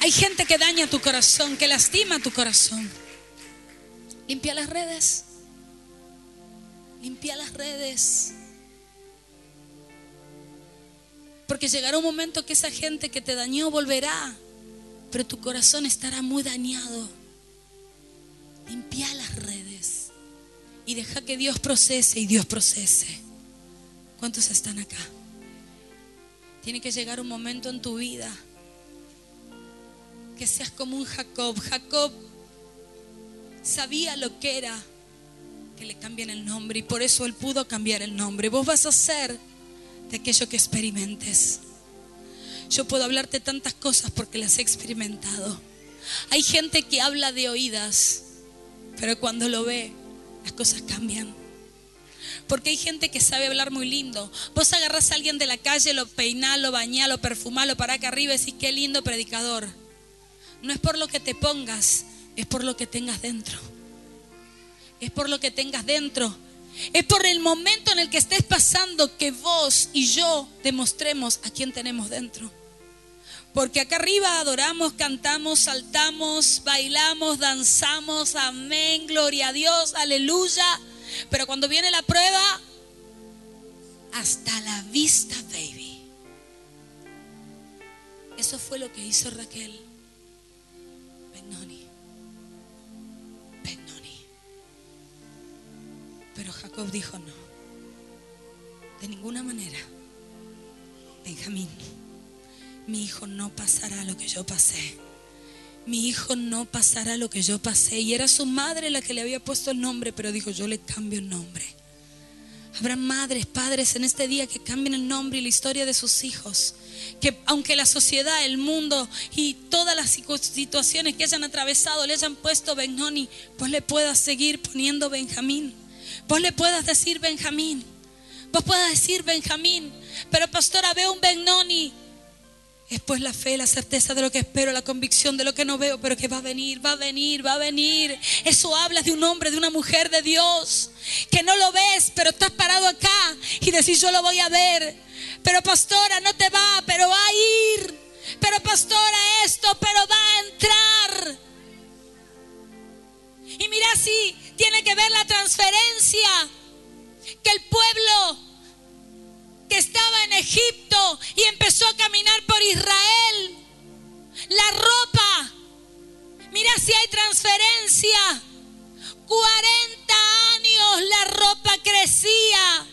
Hay gente que daña tu corazón, que lastima tu corazón. Limpia las redes. Limpia las redes. Porque llegará un momento que esa gente que te dañó volverá, pero tu corazón estará muy dañado. Limpia las redes y deja que Dios procese y Dios procese. ¿Cuántos están acá? Tiene que llegar un momento en tu vida que seas como un Jacob. Jacob sabía lo que era que le cambien el nombre y por eso él pudo cambiar el nombre. Vos vas a ser de aquello que experimentes. Yo puedo hablarte tantas cosas porque las he experimentado. Hay gente que habla de oídas, pero cuando lo ve, las cosas cambian. Porque hay gente que sabe hablar muy lindo. Vos agarrás a alguien de la calle, lo peinás, lo bañás, lo perfumás, lo parás acá arriba y decís, qué lindo predicador. No es por lo que te pongas, es por lo que tengas dentro. Es por lo que tengas dentro. Es por el momento en el que estés pasando que vos y yo demostremos a quién tenemos dentro. Porque acá arriba adoramos, cantamos, saltamos, bailamos, danzamos, amén, gloria a Dios, aleluya. Pero cuando viene la prueba, hasta la vista, baby. Eso fue lo que hizo Raquel. Benoni. Benoni. Pero Jacob dijo no. De ninguna manera. Benjamín, mi hijo no pasará lo que yo pasé mi hijo no pasará lo que yo pasé. Y era su madre la que le había puesto el nombre, pero dijo, yo le cambio el nombre. Habrá madres, padres en este día que cambien el nombre y la historia de sus hijos. Que aunque la sociedad, el mundo y todas las situaciones que hayan atravesado le hayan puesto Benjoni, pues le puedas seguir poniendo Benjamín. Vos le puedas decir Benjamín. Vos puedas decir Benjamín. Pero pastora, veo un Benoni es pues la fe, la certeza de lo que espero, la convicción de lo que no veo, pero que va a venir, va a venir, va a venir. Eso habla de un hombre, de una mujer de Dios, que no lo ves, pero estás parado acá y decís yo lo voy a ver. Pero pastora, no te va, pero va a ir. Pero pastora, esto, pero va a entrar. Y mira si tiene que ver la transferencia que el pueblo que estaba en Egipto y empezó a caminar por Israel. La ropa, mira si hay transferencia. 40 años la ropa crecía,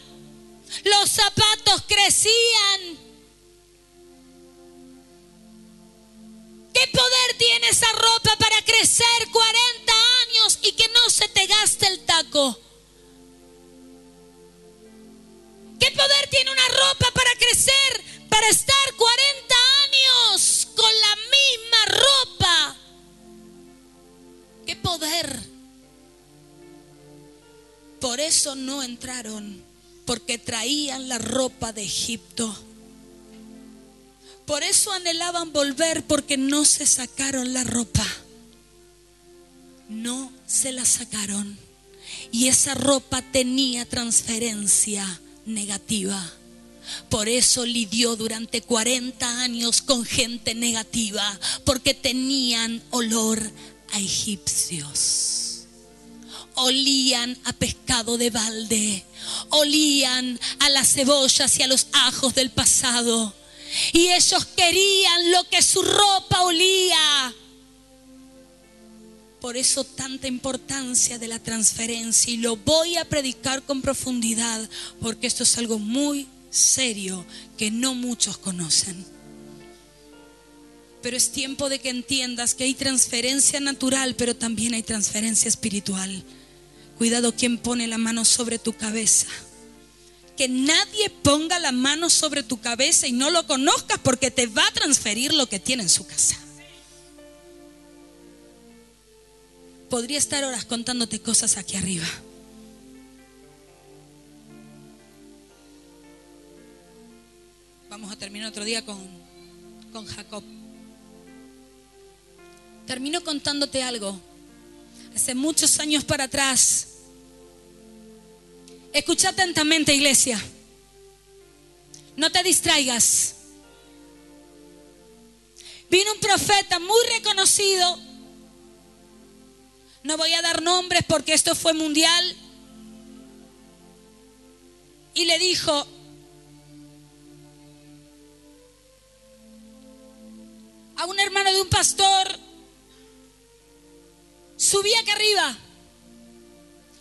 los zapatos crecían. ¿Qué poder tiene esa ropa para crecer 40 años y que no se te gaste el taco? ¿Qué poder tiene una ropa para crecer, para estar 40 años con la misma ropa? ¿Qué poder? Por eso no entraron, porque traían la ropa de Egipto. Por eso anhelaban volver, porque no se sacaron la ropa. No se la sacaron. Y esa ropa tenía transferencia negativa. Por eso lidió durante 40 años con gente negativa, porque tenían olor a egipcios. Olían a pescado de balde, olían a las cebollas y a los ajos del pasado. Y ellos querían lo que su ropa olía. Por eso tanta importancia de la transferencia y lo voy a predicar con profundidad porque esto es algo muy serio que no muchos conocen. Pero es tiempo de que entiendas que hay transferencia natural, pero también hay transferencia espiritual. Cuidado quien pone la mano sobre tu cabeza. Que nadie ponga la mano sobre tu cabeza y no lo conozcas porque te va a transferir lo que tiene en su casa. Podría estar horas contándote cosas aquí arriba. Vamos a terminar otro día con, con Jacob. Termino contándote algo. Hace muchos años para atrás. Escucha atentamente, iglesia. No te distraigas. Vino un profeta muy reconocido no voy a dar nombres porque esto fue mundial. Y le dijo, un hermano de un pastor, subí acá arriba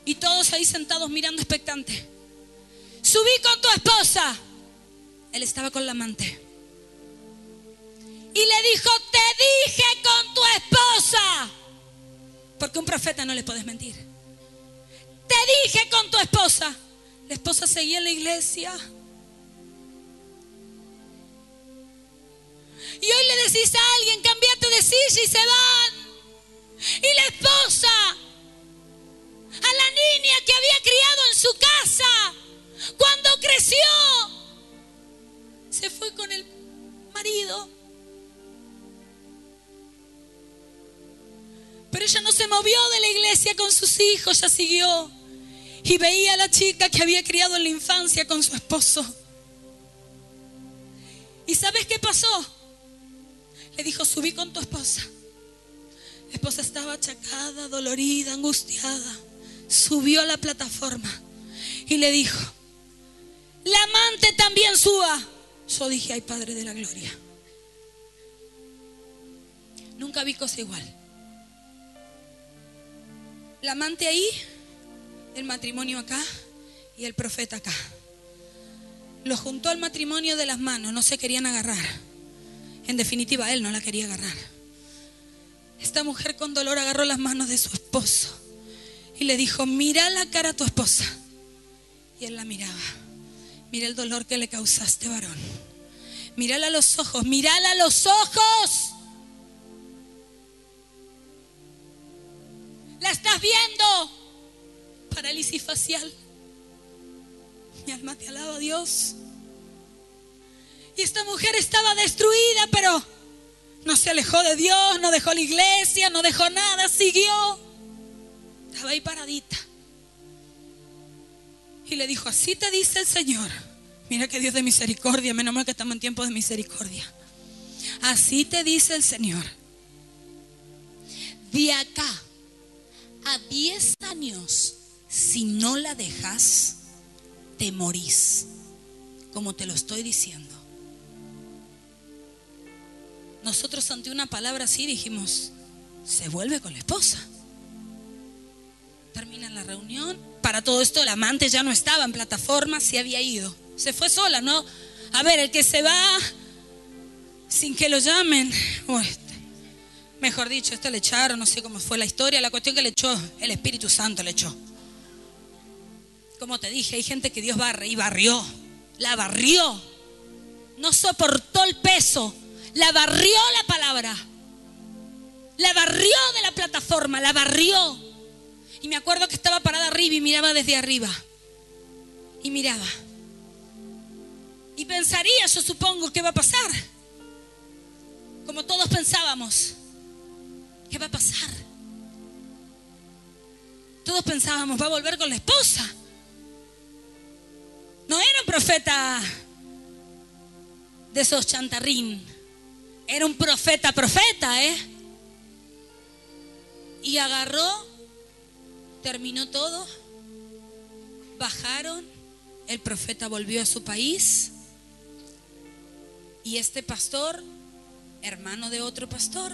y todos ahí sentados mirando expectante. Subí con tu esposa. Él estaba con la amante. Y le dijo, te dije con tu esposa. Porque un profeta no le puedes mentir. Te dije con tu esposa. La esposa seguía en la iglesia. Y hoy le decís a alguien, cambiate de silla y se van. Y la esposa, a la niña que había criado en su casa, cuando creció, se fue con el marido. Pero ella no se movió de la iglesia con sus hijos, ya siguió. Y veía a la chica que había criado en la infancia con su esposo. ¿Y sabes qué pasó? Le dijo, subí con tu esposa. La esposa estaba achacada, dolorida, angustiada. Subió a la plataforma y le dijo, la amante también suba. Yo dije, ay Padre de la Gloria. Nunca vi cosa igual. La amante ahí, el matrimonio acá y el profeta acá. Lo juntó al matrimonio de las manos, no se querían agarrar. En definitiva, él no la quería agarrar. Esta mujer con dolor agarró las manos de su esposo y le dijo, mira la cara a tu esposa. Y él la miraba. Mira el dolor que le causaste, varón. Mírala a los ojos, mírala a los ojos. La estás viendo. Parálisis facial. Mi alma te alaba, Dios. Y esta mujer estaba destruida, pero no se alejó de Dios, no dejó la iglesia, no dejó nada, siguió. Estaba ahí paradita. Y le dijo, así te dice el Señor. Mira que Dios de misericordia, menos mal que estamos en tiempo de misericordia. Así te dice el Señor. De acá a 10 años, si no la dejas, te morís. Como te lo estoy diciendo. Nosotros ante una palabra así dijimos, se vuelve con la esposa. Termina la reunión. Para todo esto el amante ya no estaba en plataforma, se había ido. Se fue sola, ¿no? A ver, el que se va sin que lo llamen. este, mejor dicho, esto le echaron, no sé cómo fue la historia. La cuestión que le echó, el Espíritu Santo le echó. Como te dije, hay gente que Dios barre y barrió. La barrió. No soportó el peso la barrió la palabra. La barrió de la plataforma, la barrió. Y me acuerdo que estaba parada arriba y miraba desde arriba. Y miraba. Y pensaría, yo supongo, ¿qué va a pasar? Como todos pensábamos. ¿Qué va a pasar? Todos pensábamos, va a volver con la esposa. No era un profeta de esos chantarrín era un profeta, profeta, ¿eh? Y agarró, terminó todo, bajaron, el profeta volvió a su país. Y este pastor, hermano de otro pastor,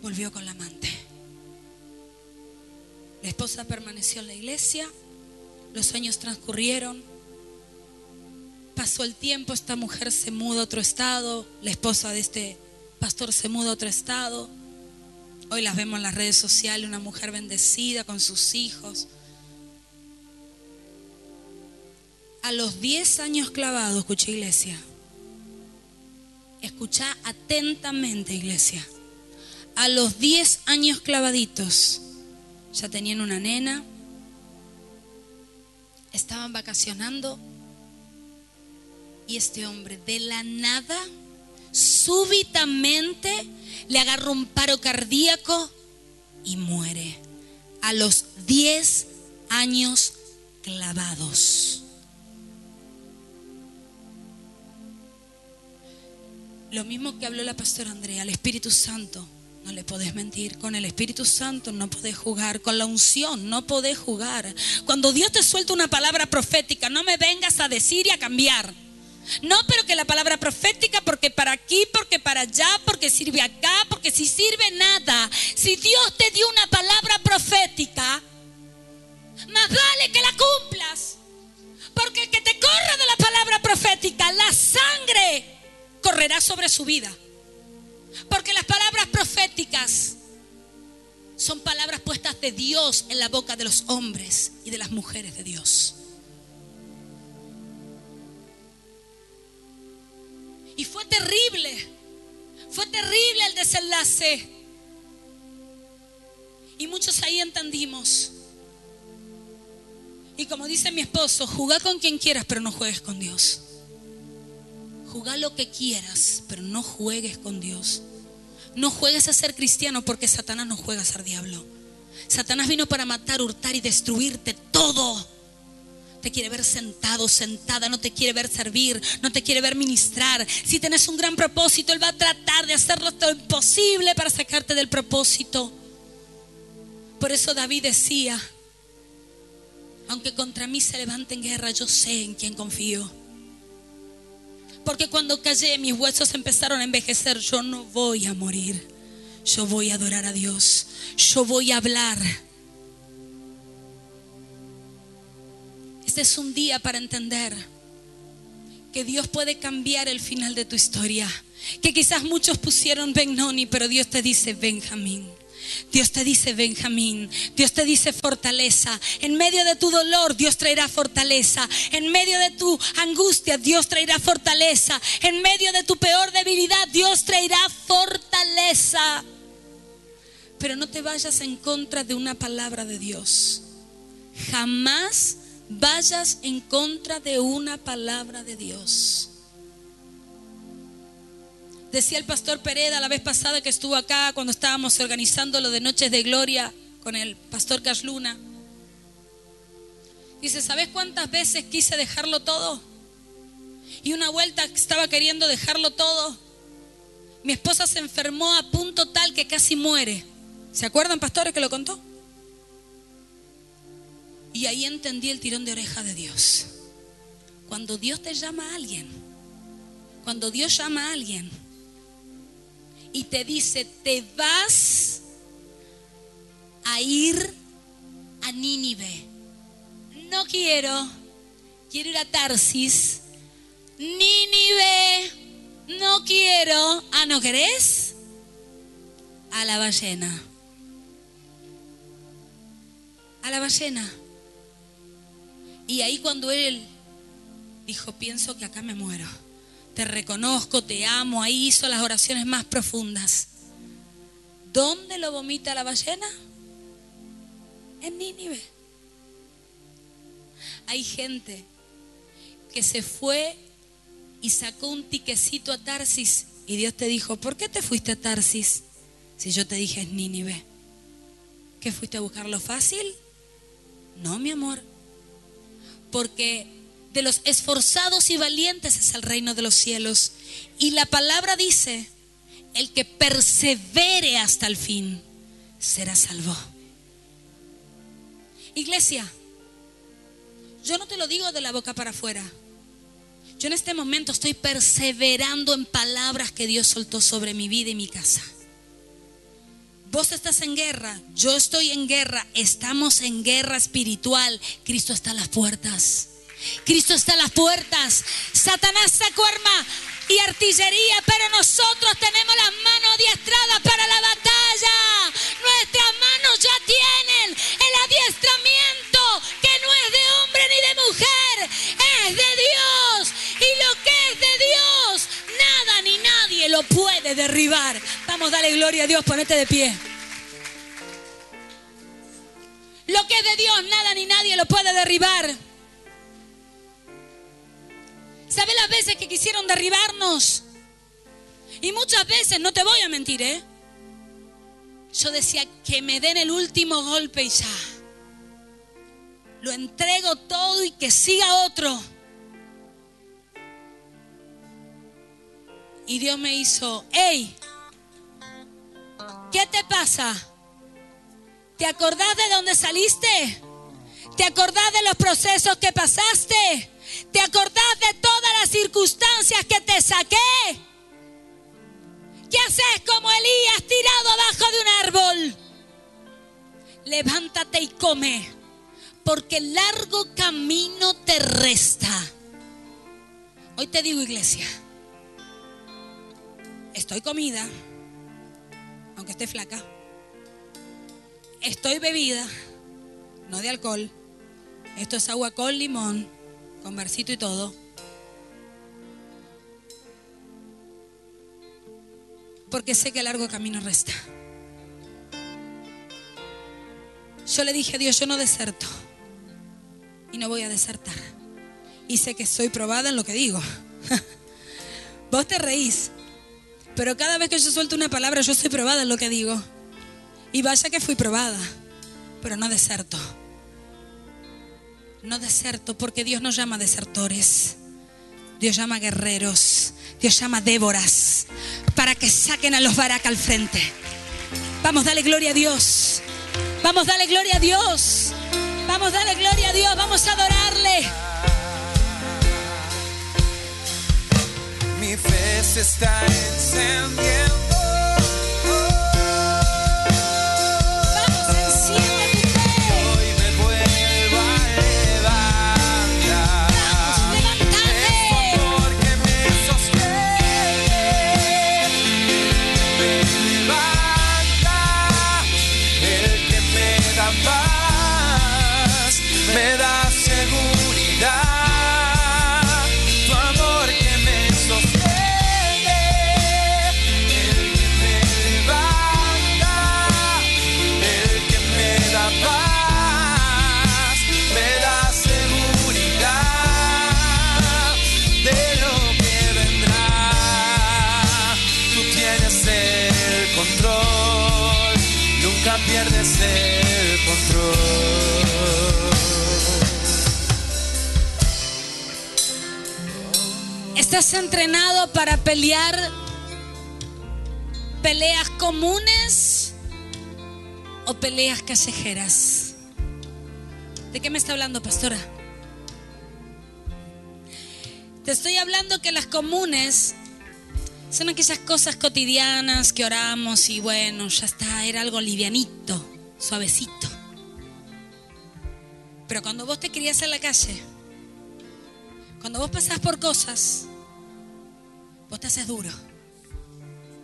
volvió con la amante. La esposa permaneció en la iglesia, los años transcurrieron, Pasó el tiempo, esta mujer se muda a otro estado, la esposa de este pastor se muda a otro estado. Hoy las vemos en las redes sociales, una mujer bendecida con sus hijos. A los 10 años clavados, escucha iglesia. Escucha atentamente, iglesia. A los 10 años clavaditos, ya tenían una nena, estaban vacacionando y este hombre de la nada, súbitamente, le agarra un paro cardíaco y muere a los 10 años clavados. Lo mismo que habló la pastora Andrea, el Espíritu Santo. No le podés mentir. Con el Espíritu Santo no podés jugar. Con la unción no podés jugar. Cuando Dios te suelta una palabra profética, no me vengas a decir y a cambiar. No, pero que la palabra profética, porque para aquí, porque allá, porque sirve acá, porque si sirve nada. Si Dios te dio una palabra profética, más vale que la cumplas. Porque el que te corra de la palabra profética, la sangre correrá sobre su vida. Porque las palabras proféticas son palabras puestas de Dios en la boca de los hombres y de las mujeres de Dios. Y fue terrible, fue terrible el desenlace. Y muchos ahí entendimos. Y como dice mi esposo, jugá con quien quieras, pero no juegues con Dios. Jugá lo que quieras, pero no juegues con Dios. No juegues a ser cristiano porque Satanás no juega a ser diablo. Satanás vino para matar, hurtar y destruirte todo. Te quiere ver sentado, sentada, no te quiere ver servir, no te quiere ver ministrar. Si tienes un gran propósito, Él va a tratar de hacerlo todo imposible para sacarte del propósito. Por eso David decía, aunque contra mí se levanten guerra, yo sé en quién confío. Porque cuando callé, mis huesos empezaron a envejecer. Yo no voy a morir. Yo voy a adorar a Dios. Yo voy a hablar. Este es un día para entender que Dios puede cambiar el final de tu historia. Que quizás muchos pusieron Benoni, pero Dios te dice Benjamín. Dios te dice Benjamín, Dios te dice fortaleza. En medio de tu dolor, Dios traerá fortaleza. En medio de tu angustia, Dios traerá fortaleza. En medio de tu peor debilidad, Dios traerá fortaleza. Pero no te vayas en contra de una palabra de Dios. Jamás vayas en contra de una palabra de Dios. Decía el pastor Pereda la vez pasada que estuvo acá cuando estábamos organizando lo de Noches de Gloria con el pastor Casluna. Dice, ¿sabes cuántas veces quise dejarlo todo? Y una vuelta estaba queriendo dejarlo todo. Mi esposa se enfermó a punto tal que casi muere. ¿Se acuerdan, pastores, que lo contó? Y ahí entendí el tirón de oreja de Dios. Cuando Dios te llama a alguien, cuando Dios llama a alguien, y te dice, te vas a ir a Nínive. No quiero, quiero ir a Tarsis. Nínive, no quiero. Ah, ¿no querés? A la ballena. A la ballena. Y ahí cuando él dijo, pienso que acá me muero te reconozco, te amo. Ahí hizo las oraciones más profundas. ¿Dónde lo vomita la ballena? En Nínive. Hay gente que se fue y sacó un tiquecito a Tarsis y Dios te dijo, ¿por qué te fuiste a Tarsis si yo te dije es Nínive? ¿Que fuiste a buscar fácil? No, mi amor. Porque de los esforzados y valientes es el reino de los cielos. Y la palabra dice, el que persevere hasta el fin será salvo. Iglesia, yo no te lo digo de la boca para afuera. Yo en este momento estoy perseverando en palabras que Dios soltó sobre mi vida y mi casa. Vos estás en guerra, yo estoy en guerra, estamos en guerra espiritual. Cristo está a las puertas. Cristo está a las puertas. Satanás sacó arma y artillería, pero nosotros tenemos las manos adiestradas para la batalla. Nuestras manos ya tienen el adiestramiento que no es de hombre ni de mujer, es de Dios. Y lo que es de Dios, nada ni nadie lo puede derribar. Vamos, dale gloria a Dios, ponete de pie. Lo que es de Dios, nada ni nadie lo puede derribar. ¿Sabe las veces que quisieron derribarnos? Y muchas veces, no te voy a mentir, ¿eh? Yo decía que me den el último golpe y ya. Lo entrego todo y que siga otro. Y Dios me hizo, hey, ¿qué te pasa? ¿Te acordás de dónde saliste? ¿Te acordás de los procesos que pasaste? ¿Te acordás de todas las circunstancias que te saqué? ¿Qué haces como Elías tirado abajo de un árbol? Levántate y come, porque el largo camino te resta. Hoy te digo, iglesia, estoy comida, aunque esté flaca. Estoy bebida, no de alcohol. Esto es agua con limón, con versito y todo. Porque sé que largo camino resta. Yo le dije a Dios, yo no deserto. Y no voy a desertar. Y sé que soy probada en lo que digo. Vos te reís. Pero cada vez que yo suelto una palabra, yo soy probada en lo que digo. Y vaya que fui probada. Pero no deserto. No deserto porque Dios no llama desertores. Dios llama guerreros. Dios llama Déboras. Para que saquen a los baracas al frente. Vamos, dale gloria a Dios. Vamos, dale gloria a Dios. Vamos, dale gloria a Dios. Vamos a adorarle. Mi fe se está encendiendo. ¿Estás entrenado para pelear peleas comunes o peleas callejeras? ¿De qué me está hablando, pastora? Te estoy hablando que las comunes son aquellas cosas cotidianas que oramos y bueno, ya está, era algo livianito, suavecito. Pero cuando vos te querías en la calle, cuando vos pasás por cosas, vos te haces duro,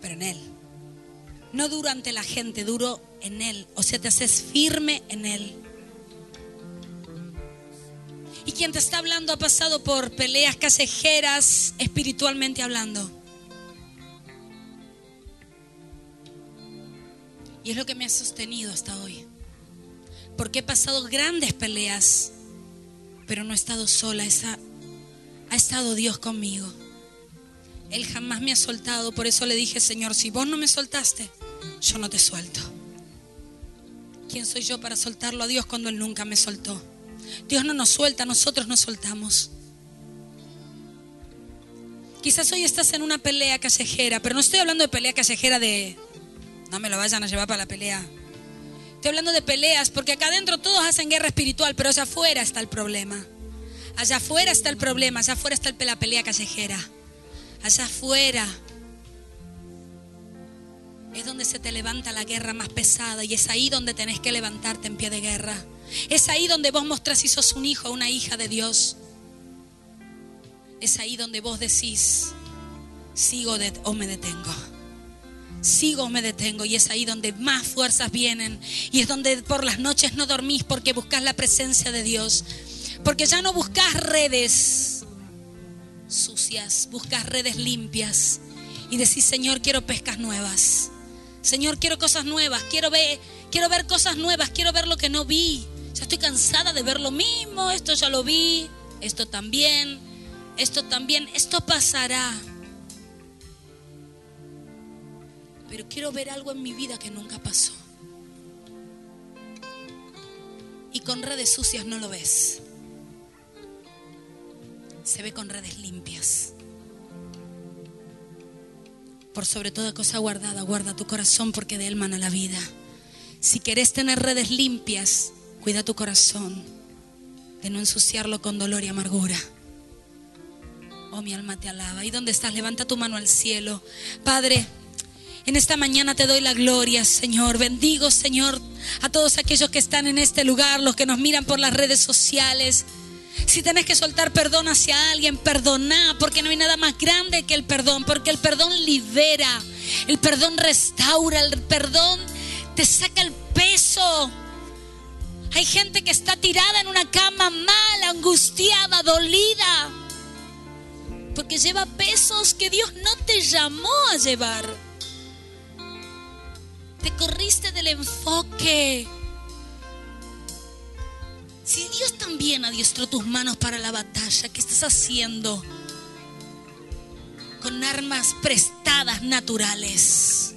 pero en Él. No duro ante la gente, duro en Él. O sea, te haces firme en Él. Y quien te está hablando ha pasado por peleas callejeras, espiritualmente hablando. Y es lo que me ha sostenido hasta hoy. Porque he pasado grandes peleas, pero no he estado sola. Ha estado Dios conmigo. Él jamás me ha soltado. Por eso le dije, Señor, si vos no me soltaste, yo no te suelto. ¿Quién soy yo para soltarlo a Dios cuando Él nunca me soltó? Dios no nos suelta, nosotros nos soltamos. Quizás hoy estás en una pelea callejera, pero no estoy hablando de pelea callejera de... No me lo vayan a llevar para la pelea. Estoy hablando de peleas porque acá adentro todos hacen guerra espiritual, pero allá afuera está el problema. Allá afuera está el problema, allá afuera está la pelea callejera. Allá afuera es donde se te levanta la guerra más pesada y es ahí donde tenés que levantarte en pie de guerra. Es ahí donde vos mostrás si sos un hijo o una hija de Dios. Es ahí donde vos decís, sigo o me detengo. Sigo o me detengo y es ahí donde más fuerzas vienen y es donde por las noches no dormís porque buscas la presencia de Dios. Porque ya no buscas redes sucias, buscas redes limpias y decís, Señor, quiero pescas nuevas. Señor, quiero cosas nuevas, quiero ver, quiero ver cosas nuevas, quiero ver lo que no vi. Ya estoy cansada de ver lo mismo, esto ya lo vi, esto también, esto también, esto pasará. Pero quiero ver algo en mi vida que nunca pasó. Y con redes sucias no lo ves. Se ve con redes limpias. Por sobre toda cosa guardada, guarda tu corazón porque de él mana la vida. Si querés tener redes limpias, cuida tu corazón de no ensuciarlo con dolor y amargura. Oh, mi alma te alaba. ¿Y dónde estás? Levanta tu mano al cielo. Padre, En esta mañana te doy la gloria, Señor. Bendigo, Señor, a todos aquellos que están en este lugar, los que nos miran por las redes sociales. Si tenés que soltar perdón hacia alguien, perdona, porque no hay nada más grande que el perdón, porque el perdón libera, el perdón restaura, el perdón te saca el peso. Hay gente que está tirada en una cama mala, angustiada, dolida, porque lleva pesos que Dios no te llamó a llevar. Te corriste del enfoque. Si Dios también adiestró tus manos para la batalla, ¿qué estás haciendo? Con armas prestadas naturales.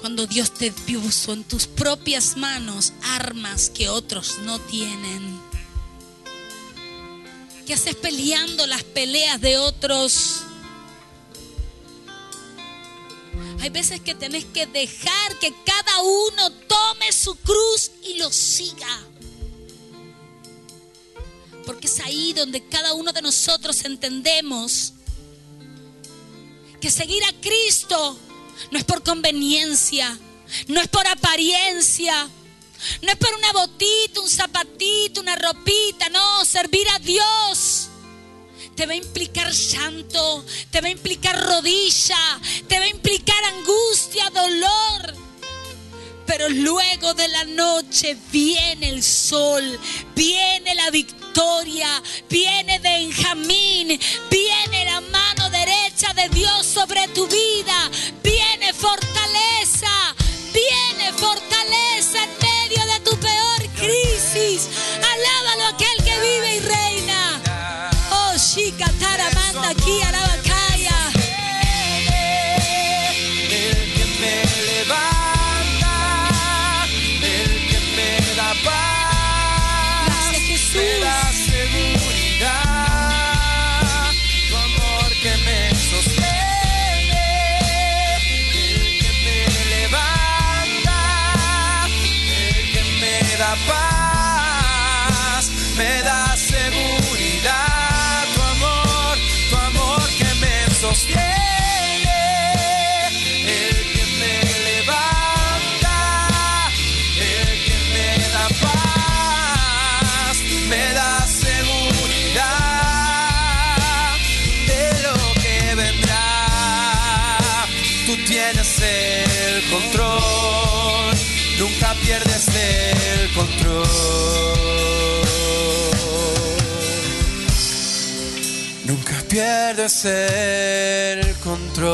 Cuando Dios te puso en tus propias manos armas que otros no tienen. ¿Qué haces peleando las peleas de otros? Hay veces que tenés que dejar que cada uno tome su cruz y lo siga. Porque es ahí donde cada uno de nosotros entendemos que seguir a Cristo no es por conveniencia, no es por apariencia, no es por una botita, un zapatito, una ropita, no, servir a Dios. Te va a implicar llanto, te va a implicar rodilla, te va a implicar angustia, dolor. Pero luego de la noche viene el sol, viene la victoria, viene Benjamín, viene la mano derecha de Dios sobre tu vida, viene fortaleza, viene fortaleza en medio de tu peor crisis. Alábalo aquel que vive y reina. Oh, chica, taramanda aquí, pierdes el control. Nunca pierdes el control.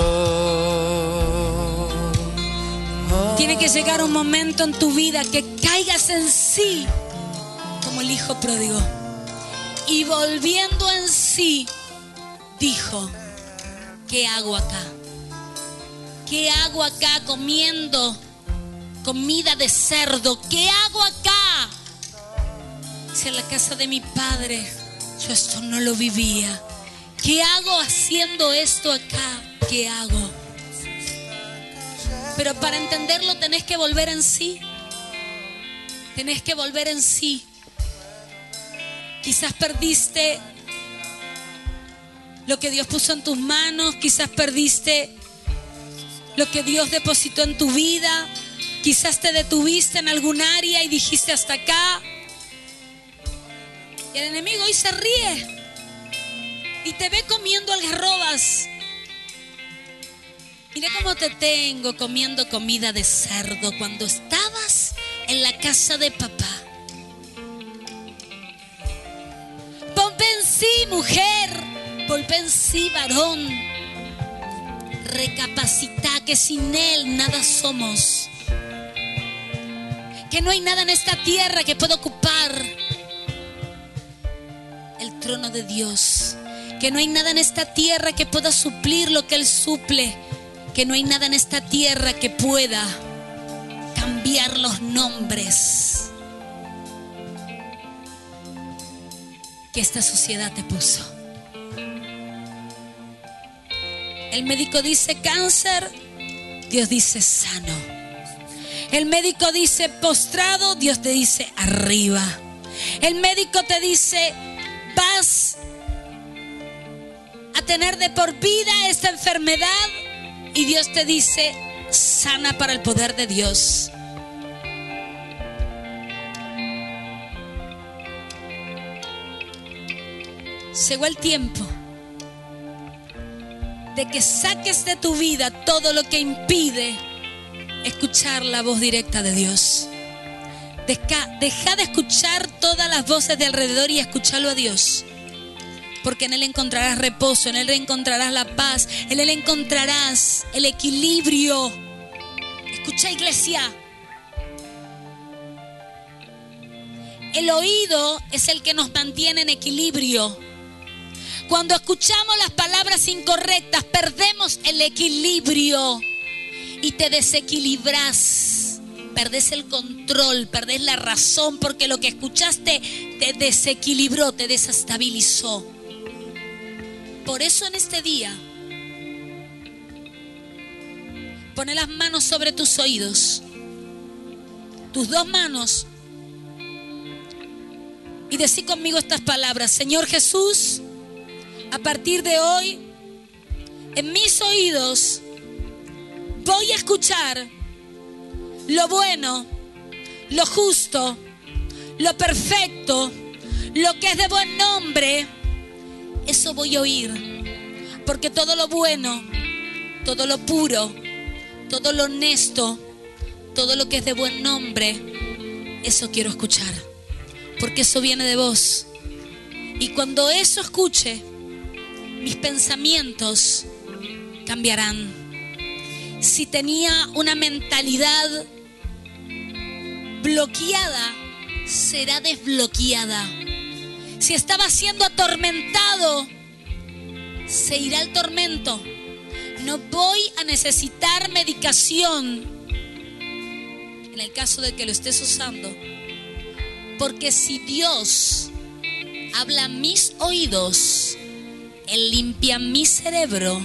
Tiene que llegar un momento en tu vida que caigas en sí, como el hijo pródigo. Y volviendo en sí, dijo, ¿qué hago acá? ¿Qué hago acá comiendo comida de cerdo? ¿Qué hago acá? Si en la casa de mi padre yo esto no lo vivía. ¿Qué hago haciendo esto acá? ¿Qué hago? Pero para entenderlo tenés que volver en sí. Tenés que volver en sí. Quizás perdiste lo que Dios puso en tus manos, quizás perdiste lo que Dios depositó en tu vida, quizás te detuviste en algún área y dijiste hasta acá. Y el enemigo hoy se ríe y te ve comiendo algarrobas. Mira cómo te tengo comiendo comida de cerdo cuando estabas en la casa de papá. Ponte en sí, mujer. En sí, varón. Recapacita que sin Él nada somos. Que no hay nada en esta tierra que pueda ocupar el trono de Dios. Que no hay nada en esta tierra que pueda suplir lo que Él suple. Que no hay nada en esta tierra que pueda cambiar los nombres que esta sociedad te puso. El médico dice cáncer, Dios dice sano. El médico dice postrado, Dios te dice arriba. El médico te dice vas a tener de por vida esta enfermedad y Dios te dice sana para el poder de Dios. Llegó el tiempo de que saques de tu vida todo lo que impide escuchar la voz directa de Dios. Deja, de escuchar todas las voces de alrededor y escúchalo a Dios. Porque en Él encontrarás reposo, en Él encontrarás la paz, en Él encontrarás el equilibrio. Escucha iglesia. El oído es el que nos mantiene en equilibrio. Cuando escuchamos las palabras incorrectas, perdemos el equilibrio y te desequilibras. Perdés el control, perdés la razón porque lo que escuchaste te desequilibró, te desestabilizó. Por eso en este día, pone las manos sobre tus oídos, tus dos manos, y decí conmigo estas palabras, Señor Jesús, a partir de hoy, en mis oídos voy a escuchar lo bueno, lo justo, lo perfecto, lo que es de buen nombre. Eso voy a oír. Porque todo lo bueno, todo lo puro, todo lo honesto, todo lo que es de buen nombre, eso quiero escuchar. Porque eso viene de vos. Y cuando eso escuche, mis pensamientos cambiarán. Si tenía una mentalidad bloqueada, será desbloqueada. Si estaba siendo atormentado, se irá el tormento. No voy a necesitar medicación en el caso de que lo estés usando. Porque si Dios habla a mis oídos, él limpia mi cerebro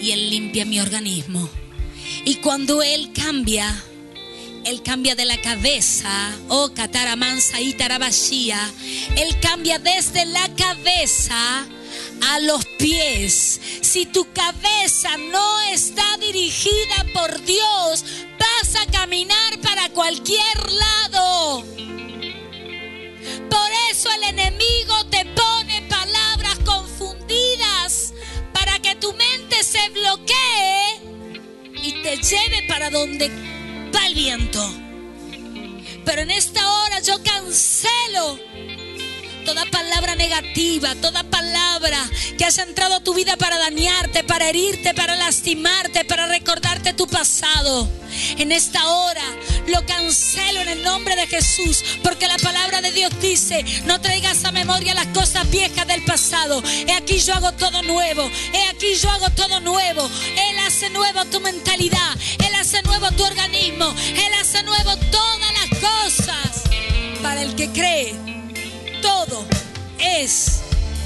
y Él limpia mi organismo. Y cuando Él cambia, Él cambia de la cabeza, oh Cataramansa y Tarabashía, Él cambia desde la cabeza a los pies. Si tu cabeza no está dirigida por Dios, vas a caminar para cualquier lado. Por eso el enemigo te pone palabras confundidas para que tu mente se bloquee y te lleve para donde va el viento. Pero en esta hora yo cancelo toda palabra negativa, toda palabra que has entrado a tu vida para dañarte, para herirte, para lastimarte, para recordarte tu pasado. En esta hora lo cancelo en el nombre de Jesús, porque la palabra de Dios dice, no traigas a memoria las cosas viejas del pasado. He aquí yo hago todo nuevo, he aquí yo hago todo nuevo. Él hace nuevo tu mentalidad, Él hace nuevo tu organismo, Él hace nuevo todas las cosas. Para el que cree, todo es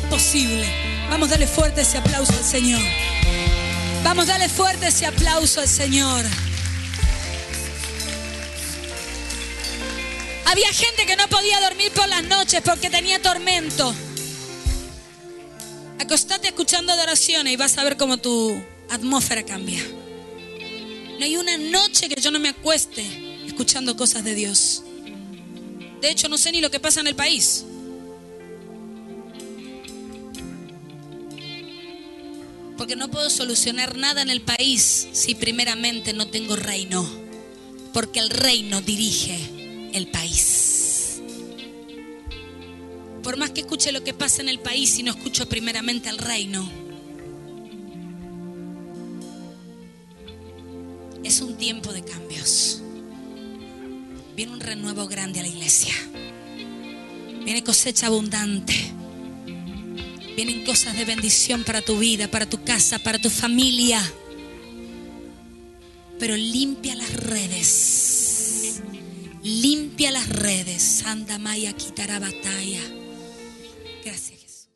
posible. Vamos a darle fuerte ese aplauso al Señor. Vamos a darle fuerte ese aplauso al Señor. Había gente que no podía dormir por las noches porque tenía tormento. Acostate escuchando adoraciones y vas a ver cómo tu atmósfera cambia. No hay una noche que yo no me acueste escuchando cosas de Dios. De hecho, no sé ni lo que pasa en el país. Porque no puedo solucionar nada en el país si primeramente no tengo reino. Porque el reino dirige el país. Por más que escuche lo que pasa en el país si no escucho primeramente al reino. Es un tiempo de cambios. Viene un renuevo grande a la iglesia. Viene cosecha abundante. Vienen cosas de bendición para tu vida, para tu casa, para tu familia. Pero limpia las redes. Limpia las redes. Santa Maya quitará batalla. Gracias.